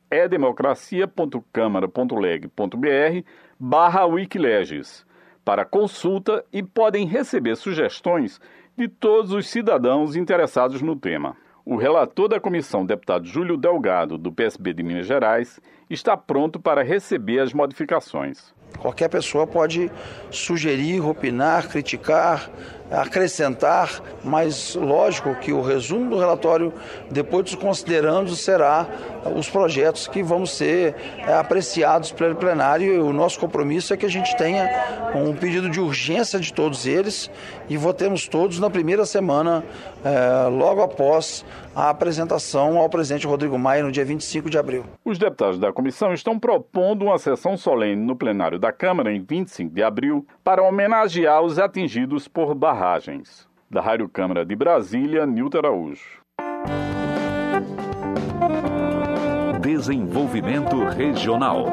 edemocracia.câmara.leg.br barra Wikileges para consulta e podem receber sugestões de todos os cidadãos interessados no tema. O relator da comissão, deputado Júlio Delgado, do PSB de Minas Gerais, está pronto para receber as modificações.
Qualquer pessoa pode sugerir, opinar, criticar, acrescentar, mas lógico que o resumo do relatório, depois dos considerandos, será os projetos que vão ser é, apreciados pelo plenário. E o nosso compromisso é que a gente tenha um pedido de urgência de todos eles e votemos todos na primeira semana, é, logo após a apresentação ao presidente Rodrigo Maia no dia 25 de abril.
Os deputados da comissão estão propondo uma sessão solene no plenário da Câmara em 25 de abril para homenagear os atingidos por barragens. Da Rádio Câmara de Brasília, Nilton Araújo.
Desenvolvimento Regional.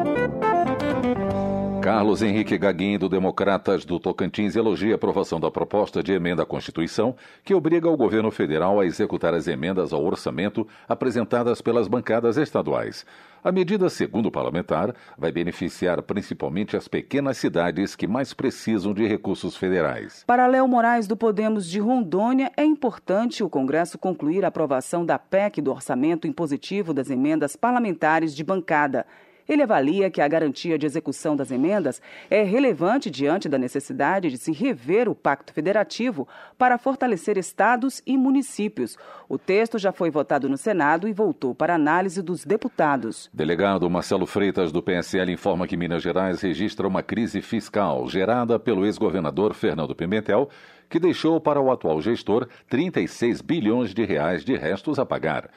Carlos Henrique Gaguinho, do Democratas do Tocantins, elogia a aprovação da proposta de emenda à Constituição que obriga o governo federal a executar as emendas ao orçamento apresentadas pelas bancadas estaduais. A medida, segundo o parlamentar, vai beneficiar principalmente as pequenas cidades que mais precisam de recursos federais.
Para Léo Moraes, do Podemos de Rondônia, é importante o Congresso concluir a aprovação da PEC do orçamento impositivo das emendas parlamentares de bancada. Ele avalia que a garantia de execução das emendas é relevante diante da necessidade de se rever o Pacto Federativo para fortalecer estados e municípios. O texto já foi votado no Senado e voltou para análise dos deputados.
Delegado Marcelo Freitas, do PSL, informa que Minas Gerais registra uma crise fiscal gerada pelo ex-governador Fernando Pimentel, que deixou para o atual gestor 36 bilhões de reais de restos a pagar.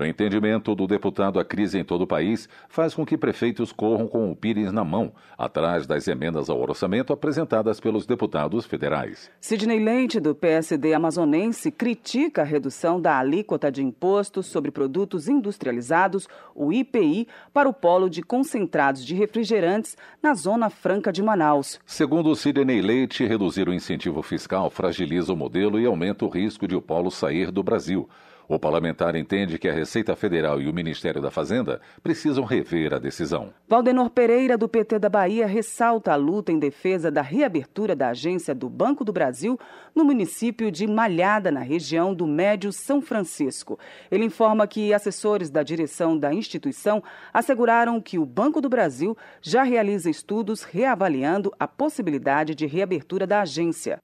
No entendimento do deputado, a crise em todo o país faz com que prefeitos corram com o pires na mão, atrás das emendas ao orçamento apresentadas pelos deputados federais.
Sidney Leite, do PSD amazonense, critica a redução da alíquota de imposto sobre produtos industrializados, o IPI, para o polo de concentrados de refrigerantes na Zona Franca de Manaus.
Segundo Sidney Leite, reduzir o incentivo fiscal fragiliza o modelo e aumenta o risco de o polo sair do Brasil. O parlamentar entende que a Receita Federal e o Ministério da Fazenda precisam rever a decisão.
Valdenor Pereira, do PT da Bahia, ressalta a luta em defesa da reabertura da agência do Banco do Brasil no município de Malhada, na região do Médio São Francisco. Ele informa que assessores da direção da instituição asseguraram que o Banco do Brasil já realiza estudos reavaliando a possibilidade de reabertura da agência.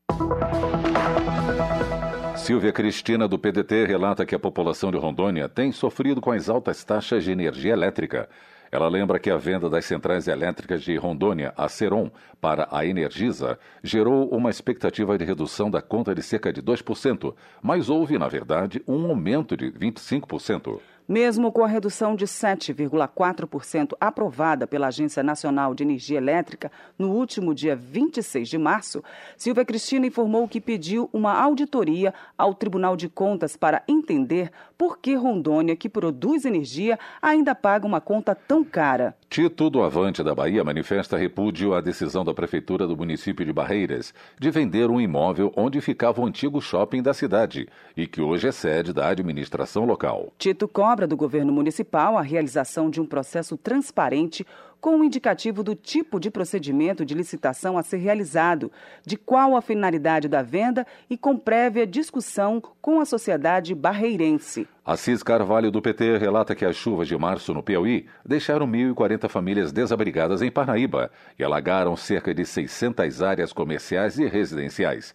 Silvia Cristina, do PDT, relata que a população de Rondônia tem sofrido com as altas taxas de energia elétrica. Ela lembra que a venda das centrais elétricas de Rondônia, a Seron, para a Energisa, gerou uma expectativa de redução da conta de cerca de 2%, mas houve, na verdade, um aumento de 25%.
Mesmo com a redução de 7,4% aprovada pela Agência Nacional de Energia Elétrica no último dia 26 de março, Silvia Cristina informou que pediu uma auditoria ao Tribunal de Contas para entender por que Rondônia, que produz energia, ainda paga uma conta tão cara.
Tito do Avante da Bahia manifesta repúdio à decisão da Prefeitura do município de Barreiras de vender um imóvel onde ficava o antigo shopping da cidade e que hoje é sede da administração local.
Tito cobra do governo municipal a realização de um processo transparente com o indicativo do tipo de procedimento de licitação a ser realizado, de qual a finalidade da venda e com prévia discussão com a sociedade barreirense.
Assis Carvalho, do PT, relata que as chuvas de março no Piauí deixaram 1.040 famílias desabrigadas em Parnaíba e alagaram cerca de 600 áreas comerciais e residenciais.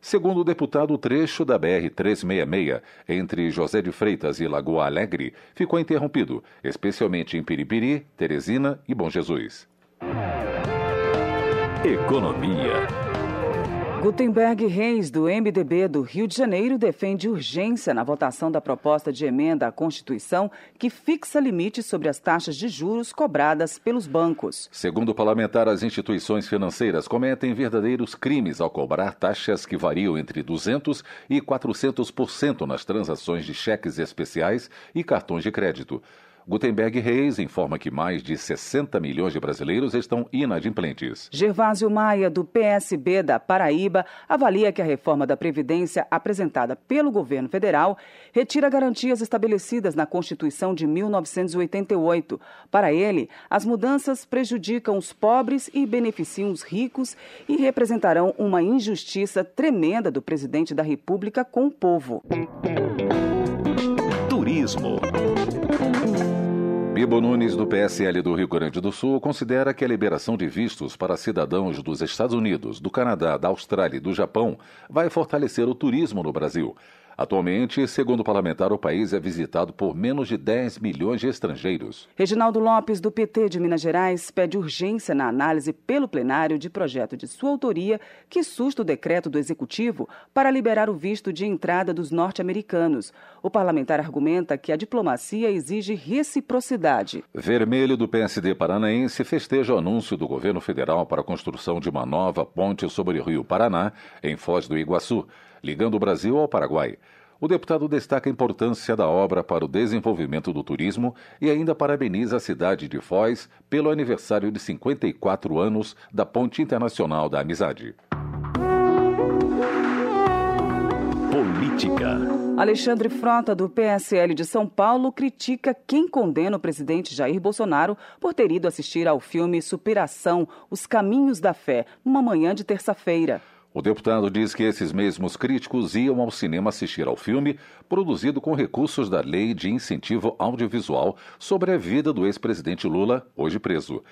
Segundo o deputado, o trecho da BR-366 entre José de Freitas e Lagoa Alegre ficou interrompido, especialmente em Piripiri, Teresina e Bom Jesus.
Economia. Gutenberg Reis, do MDB do Rio de Janeiro, defende urgência na votação da proposta de emenda à Constituição que fixa limites sobre as taxas de juros cobradas pelos bancos.
Segundo o parlamentar, as instituições financeiras cometem verdadeiros crimes ao cobrar taxas que variam entre 200% e 400% nas transações de cheques especiais e cartões de crédito. Gutenberg Reis informa que mais de 60 milhões de brasileiros estão inadimplentes.
Gervásio Maia, do PSB da Paraíba, avalia que a reforma da Previdência apresentada pelo governo federal retira garantias estabelecidas na Constituição de 1988. Para ele, as mudanças prejudicam os pobres e beneficiam os ricos e representarão uma injustiça tremenda do presidente da República com o povo.
Turismo. Bibo Nunes, do PSL do Rio Grande do Sul, considera que a liberação de vistos para cidadãos dos Estados Unidos, do Canadá, da Austrália e do Japão vai fortalecer o turismo no Brasil. Atualmente, segundo o parlamentar, o país é visitado por menos de 10 milhões de estrangeiros.
Reginaldo Lopes, do PT de Minas Gerais, pede urgência na análise pelo plenário de projeto de sua autoria que susta o decreto do Executivo para liberar o visto de entrada dos norte-americanos. O parlamentar argumenta que a diplomacia exige reciprocidade.
Vermelho, do PSD paranaense, festeja o anúncio do governo federal para a construção de uma nova ponte sobre o rio Paraná, em Foz do Iguaçu ligando o Brasil ao Paraguai. O deputado destaca a importância da obra para o desenvolvimento do turismo e ainda parabeniza a cidade de Foz pelo aniversário de 54 anos da Ponte Internacional da Amizade.
Política. Alexandre Frota, do PSL de São Paulo, critica quem condena o presidente Jair Bolsonaro por ter ido assistir ao filme Superação Os Caminhos da Fé, numa manhã de terça-feira.
O deputado diz que esses mesmos críticos iam ao cinema assistir ao filme, produzido com recursos da Lei de Incentivo Audiovisual sobre a vida do ex-presidente Lula, hoje preso.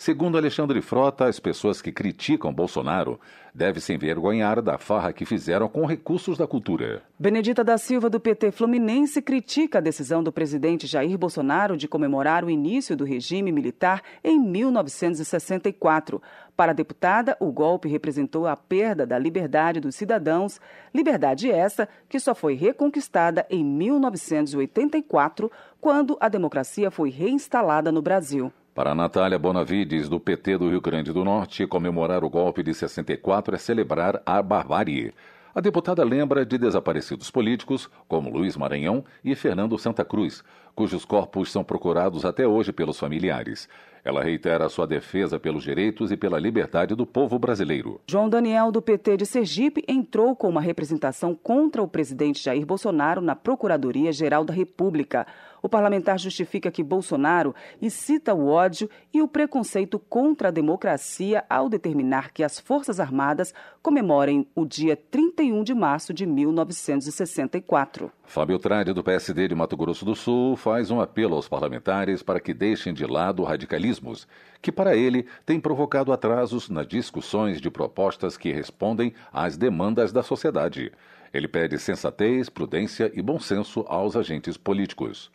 Segundo Alexandre Frota, as pessoas que criticam Bolsonaro devem se envergonhar da farra que fizeram com recursos da cultura.
Benedita da Silva, do PT Fluminense, critica a decisão do presidente Jair Bolsonaro de comemorar o início do regime militar em 1964. Para a deputada, o golpe representou a perda da liberdade dos cidadãos, liberdade essa que só foi reconquistada em 1984, quando a democracia foi reinstalada no Brasil.
Para Natália Bonavides, do PT do Rio Grande do Norte, comemorar o golpe de 64 é celebrar a barbárie. A deputada lembra de desaparecidos políticos como Luiz Maranhão e Fernando Santa Cruz, cujos corpos são procurados até hoje pelos familiares. Ela reitera sua defesa pelos direitos e pela liberdade do povo brasileiro.
João Daniel, do PT de Sergipe, entrou com uma representação contra o presidente Jair Bolsonaro na Procuradoria-Geral da República. O parlamentar justifica que Bolsonaro incita o ódio e o preconceito contra a democracia ao determinar que as Forças Armadas comemorem o dia 31 de março de 1964.
Fábio Trade, do PSD de Mato Grosso do Sul, faz um apelo aos parlamentares para que deixem de lado radicalismos, que para ele têm provocado atrasos nas discussões de propostas que respondem às demandas da sociedade. Ele pede sensatez, prudência e bom senso aos agentes políticos.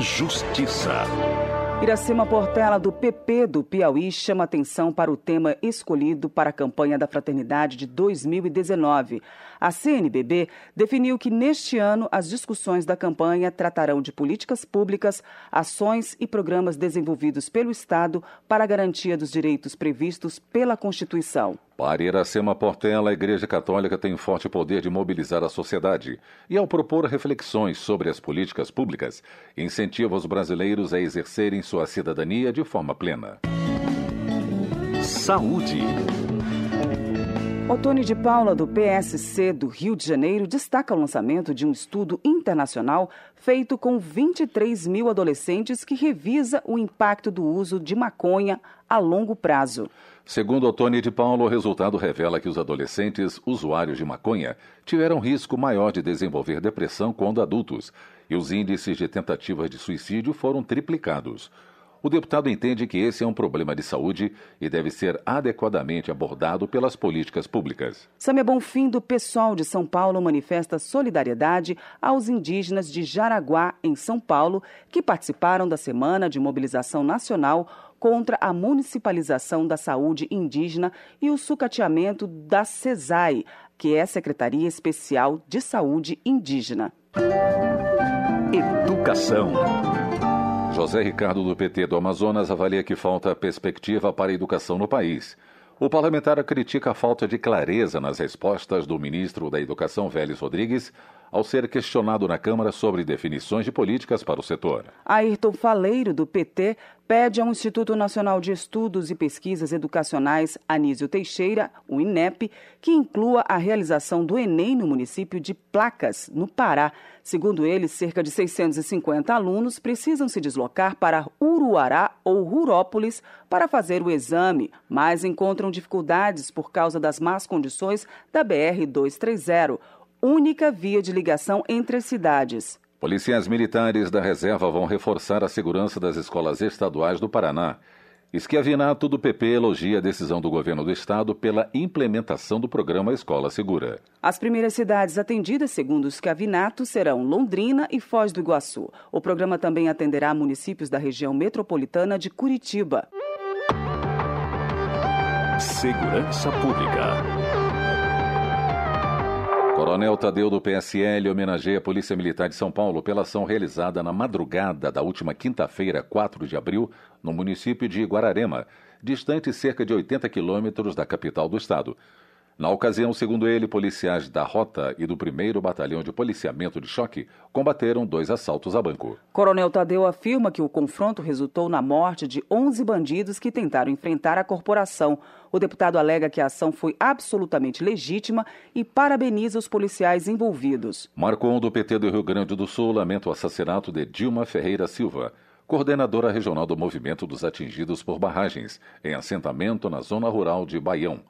Justiça. Iracema Portela, do PP do Piauí, chama atenção para o tema escolhido para a campanha da Fraternidade de 2019. A CNBB definiu que neste ano as discussões da campanha tratarão de políticas públicas, ações e programas desenvolvidos pelo Estado para a garantia dos direitos previstos pela Constituição.
Para Iracema Portela, a Igreja Católica tem forte poder de mobilizar a sociedade e, ao propor reflexões sobre as políticas públicas, incentiva os brasileiros a exercerem sua cidadania de forma plena.
Saúde. Otone de Paula, do PSC do Rio de Janeiro, destaca o lançamento de um estudo internacional feito com 23 mil adolescentes que revisa o impacto do uso de maconha a longo prazo.
Segundo Otone de Paulo, o resultado revela que os adolescentes usuários de maconha tiveram risco maior de desenvolver depressão quando adultos, e os índices de tentativas de suicídio foram triplicados. O deputado entende que esse é um problema de saúde e deve ser adequadamente abordado pelas políticas públicas.
Samia Bonfim, do PSOL de São Paulo, manifesta solidariedade aos indígenas de Jaraguá, em São Paulo, que participaram da Semana de Mobilização Nacional contra a municipalização da saúde indígena e o sucateamento da CESAI, que é a Secretaria Especial de Saúde Indígena.
Educação. José Ricardo, do PT do Amazonas, avalia que falta perspectiva para a educação no país. O parlamentar critica a falta de clareza nas respostas do ministro da Educação, Vélez Rodrigues, ao ser questionado na Câmara sobre definições de políticas para o setor.
Ayrton Faleiro, do PT, pede ao Instituto Nacional de Estudos e Pesquisas Educacionais Anísio Teixeira, o INEP, que inclua a realização do Enem no município de Placas, no Pará. Segundo ele, cerca de 650 alunos precisam se deslocar para Uruará ou Rurópolis para fazer o exame, mas encontram dificuldades por causa das más condições da BR-230 única via de ligação entre as cidades.
Policiais militares da reserva vão reforçar a segurança das escolas estaduais do Paraná. Esquiavinato do PP elogia a decisão do governo do estado pela implementação do programa Escola Segura.
As primeiras cidades atendidas, segundo Esquiavinato, serão Londrina e Foz do Iguaçu. O programa também atenderá municípios da região metropolitana de Curitiba.
Segurança Pública. Coronel Tadeu do PSL homenageia a Polícia Militar de São Paulo pela ação realizada na madrugada da última quinta-feira, 4 de abril, no município de Guararema, distante cerca de 80 quilômetros da capital do estado. Na ocasião, segundo ele, policiais da Rota e do 1 Batalhão de Policiamento de Choque combateram dois assaltos a banco.
Coronel Tadeu afirma que o confronto resultou na morte de 11 bandidos que tentaram enfrentar a corporação. O deputado alega que a ação foi absolutamente legítima e parabeniza os policiais envolvidos.
Marcon, do PT do Rio Grande do Sul, lamenta o assassinato de Dilma Ferreira Silva coordenadora regional do movimento dos atingidos por barragens, em assentamento na zona rural de Baião.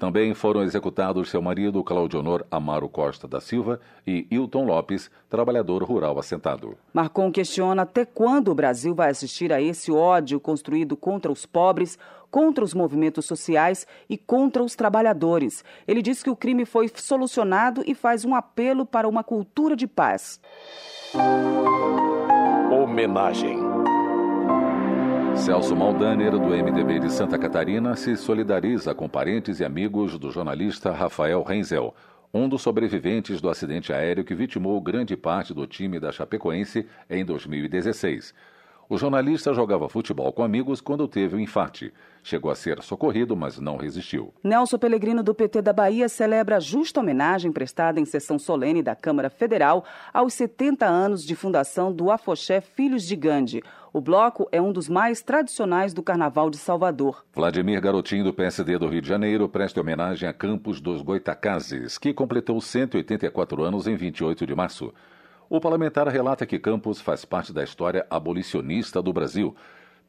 Também foram executados seu marido Claudionor Amaro Costa da Silva e Hilton Lopes, trabalhador rural assentado.
Marcon questiona até quando o Brasil vai assistir a esse ódio construído contra os pobres, contra os movimentos sociais e contra os trabalhadores. Ele diz que o crime foi solucionado e faz um apelo para uma cultura de paz.
Homenagem. Celso Maldaner, do MDB de Santa Catarina, se solidariza com parentes e amigos do jornalista Rafael Renzel, um dos sobreviventes do acidente aéreo que vitimou grande parte do time da Chapecoense em 2016. O jornalista jogava futebol com amigos quando teve o um infarte. Chegou a ser socorrido, mas não resistiu.
Nelson Pellegrino, do PT da Bahia, celebra a justa homenagem prestada em sessão solene da Câmara Federal aos 70 anos de fundação do Afoxé Filhos de Gandhi. O bloco é um dos mais tradicionais do Carnaval de Salvador.
Vladimir Garotinho, do PSD do Rio de Janeiro, presta homenagem a Campos dos Goitacazes, que completou 184 anos em 28 de março. O parlamentar relata que Campos faz parte da história abolicionista do Brasil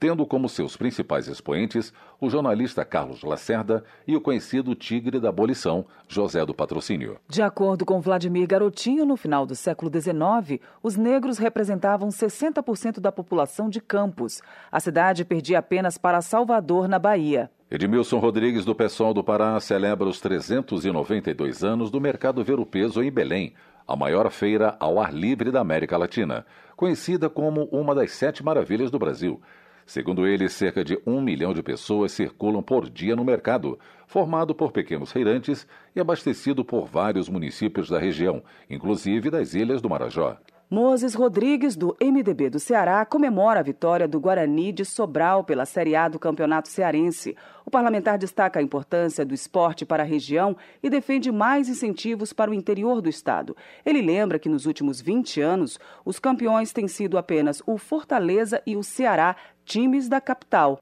tendo como seus principais expoentes o jornalista Carlos Lacerda e o conhecido tigre da abolição, José do Patrocínio.
De acordo com Vladimir Garotinho, no final do século XIX, os negros representavam 60% da população de Campos. A cidade perdia apenas para Salvador, na Bahia.
Edmilson Rodrigues, do Pessoal do Pará, celebra os 392 anos do Mercado Ver o Peso em Belém, a maior feira ao ar livre da América Latina, conhecida como uma das sete maravilhas do Brasil. Segundo ele, cerca de um milhão de pessoas circulam por dia no mercado, formado por pequenos feirantes e abastecido por vários municípios da região, inclusive das Ilhas do Marajó.
Moses Rodrigues, do MDB do Ceará, comemora a vitória do Guarani de Sobral pela Série A do Campeonato Cearense. O parlamentar destaca a importância do esporte para a região e defende mais incentivos para o interior do estado. Ele lembra que nos últimos 20 anos, os campeões têm sido apenas o Fortaleza e o Ceará, times da capital.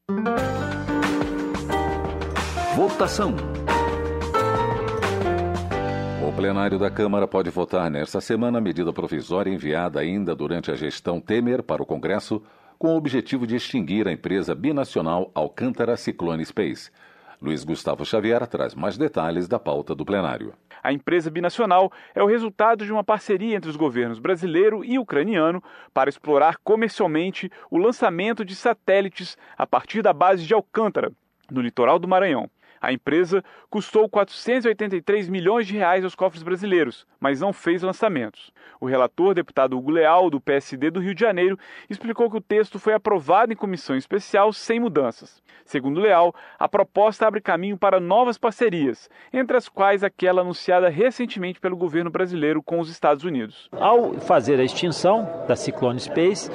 Votação. Plenário da Câmara pode votar nesta semana a medida provisória enviada ainda durante a gestão Temer para o Congresso, com o objetivo de extinguir a empresa binacional Alcântara Ciclone Space. Luiz Gustavo Xavier traz mais detalhes da pauta do plenário.
A empresa binacional é o resultado de uma parceria entre os governos brasileiro e ucraniano para explorar comercialmente o lançamento de satélites a partir da base de Alcântara, no litoral do Maranhão. A empresa custou 483 milhões de reais aos cofres brasileiros, mas não fez lançamentos. O relator, deputado Hugo Leal, do PSD do Rio de Janeiro, explicou que o texto foi aprovado em comissão especial sem mudanças. Segundo Leal, a proposta abre caminho para novas parcerias, entre as quais aquela anunciada recentemente pelo governo brasileiro com os Estados Unidos.
Ao fazer a extinção da Cyclone Space,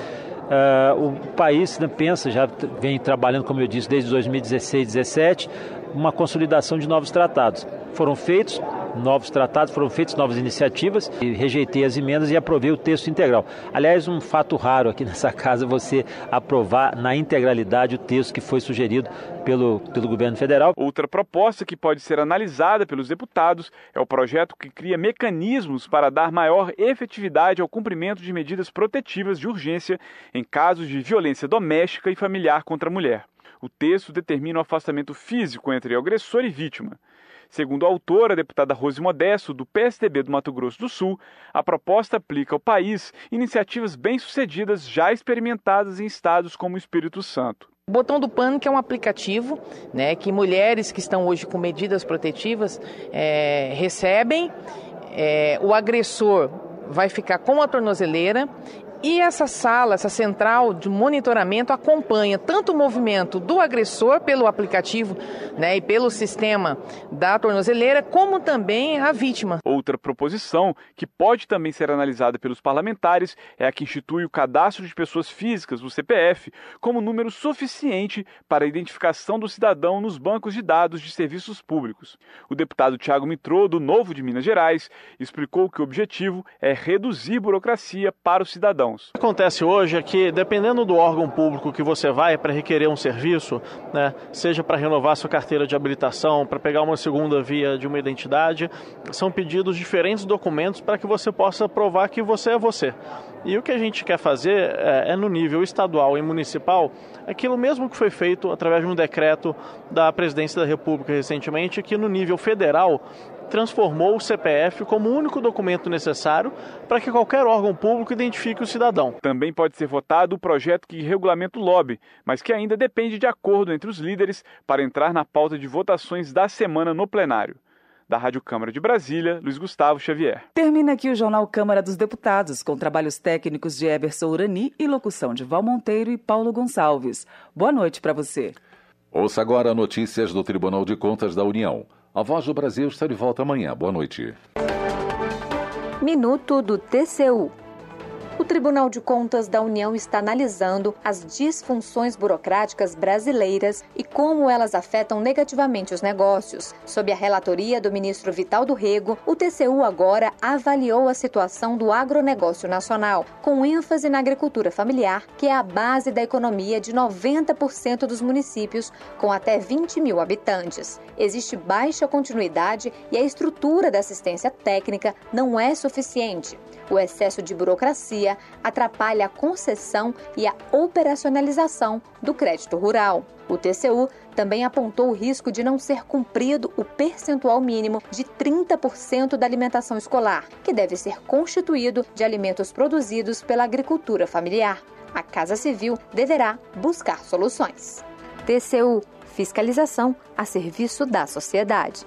Uh, o país né, pensa, já vem trabalhando, como eu disse, desde 2016, 2017, uma consolidação de novos tratados. Foram feitos novos tratados, foram feitas novas iniciativas e rejeitei as emendas e aprovei o texto integral. Aliás, um fato raro aqui nessa casa você aprovar na integralidade o texto que foi sugerido pelo, pelo governo federal.
Outra proposta que pode ser analisada pelos deputados é o projeto que cria mecanismos para dar maior efetividade ao cumprimento de medidas protetivas de urgência em casos de violência doméstica e familiar contra a mulher. O texto determina o afastamento físico entre agressor e vítima. Segundo a autora, a deputada Rose Modesto, do PSDB do Mato Grosso do Sul, a proposta aplica ao país iniciativas bem-sucedidas já experimentadas em estados como o Espírito Santo.
O Botão do Pânico é um aplicativo né, que mulheres que estão hoje com medidas protetivas é, recebem. É, o agressor vai ficar com a tornozeleira e essa sala, essa central de monitoramento acompanha tanto o movimento do agressor pelo aplicativo né, e pelo sistema da tornozeleira, como também a vítima.
Outra proposição, que pode também ser analisada pelos parlamentares, é a que institui o cadastro de pessoas físicas, o CPF, como número suficiente para a identificação do cidadão nos bancos de dados de serviços públicos. O deputado Tiago Mitrô, do Novo de Minas Gerais, explicou que o objetivo é reduzir burocracia para o cidadão.
O que acontece hoje é que, dependendo do órgão público que você vai para requerer um serviço, né, seja para renovar sua carteira de habilitação, para pegar uma segunda via de uma identidade, são pedidos diferentes documentos para que você possa provar que você é você. E o que a gente quer fazer é, é, no nível estadual e municipal, aquilo mesmo que foi feito através de um decreto da Presidência da República recentemente, que no nível federal transformou o CPF como o único documento necessário para que qualquer órgão público identifique o cidadão.
Também pode ser votado o projeto que regulamenta o lobby, mas que ainda depende de acordo entre os líderes para entrar na pauta de votações da semana no plenário. Da Rádio Câmara de Brasília, Luiz Gustavo Xavier.
Termina aqui o Jornal Câmara dos Deputados, com trabalhos técnicos de Eberson Urani e locução de Val Monteiro e Paulo Gonçalves. Boa noite para você.
Ouça agora notícias do Tribunal de Contas da União. A Voz do Brasil está de volta amanhã. Boa noite.
Minuto do TCU. O Tribunal de Contas da União está analisando as disfunções burocráticas brasileiras e como elas afetam negativamente os negócios. Sob a relatoria do ministro Vital do Rego, o TCU agora avaliou a situação do agronegócio nacional, com ênfase na agricultura familiar, que é a base da economia de 90% dos municípios com até 20 mil habitantes. Existe baixa continuidade e a estrutura da assistência técnica não é suficiente. O excesso de burocracia atrapalha a concessão e a operacionalização do crédito rural. O TCU também apontou o risco de não ser cumprido o percentual mínimo de 30% da alimentação escolar, que deve ser constituído de alimentos produzidos pela agricultura familiar. A Casa Civil deverá buscar soluções. TCU Fiscalização a serviço da sociedade.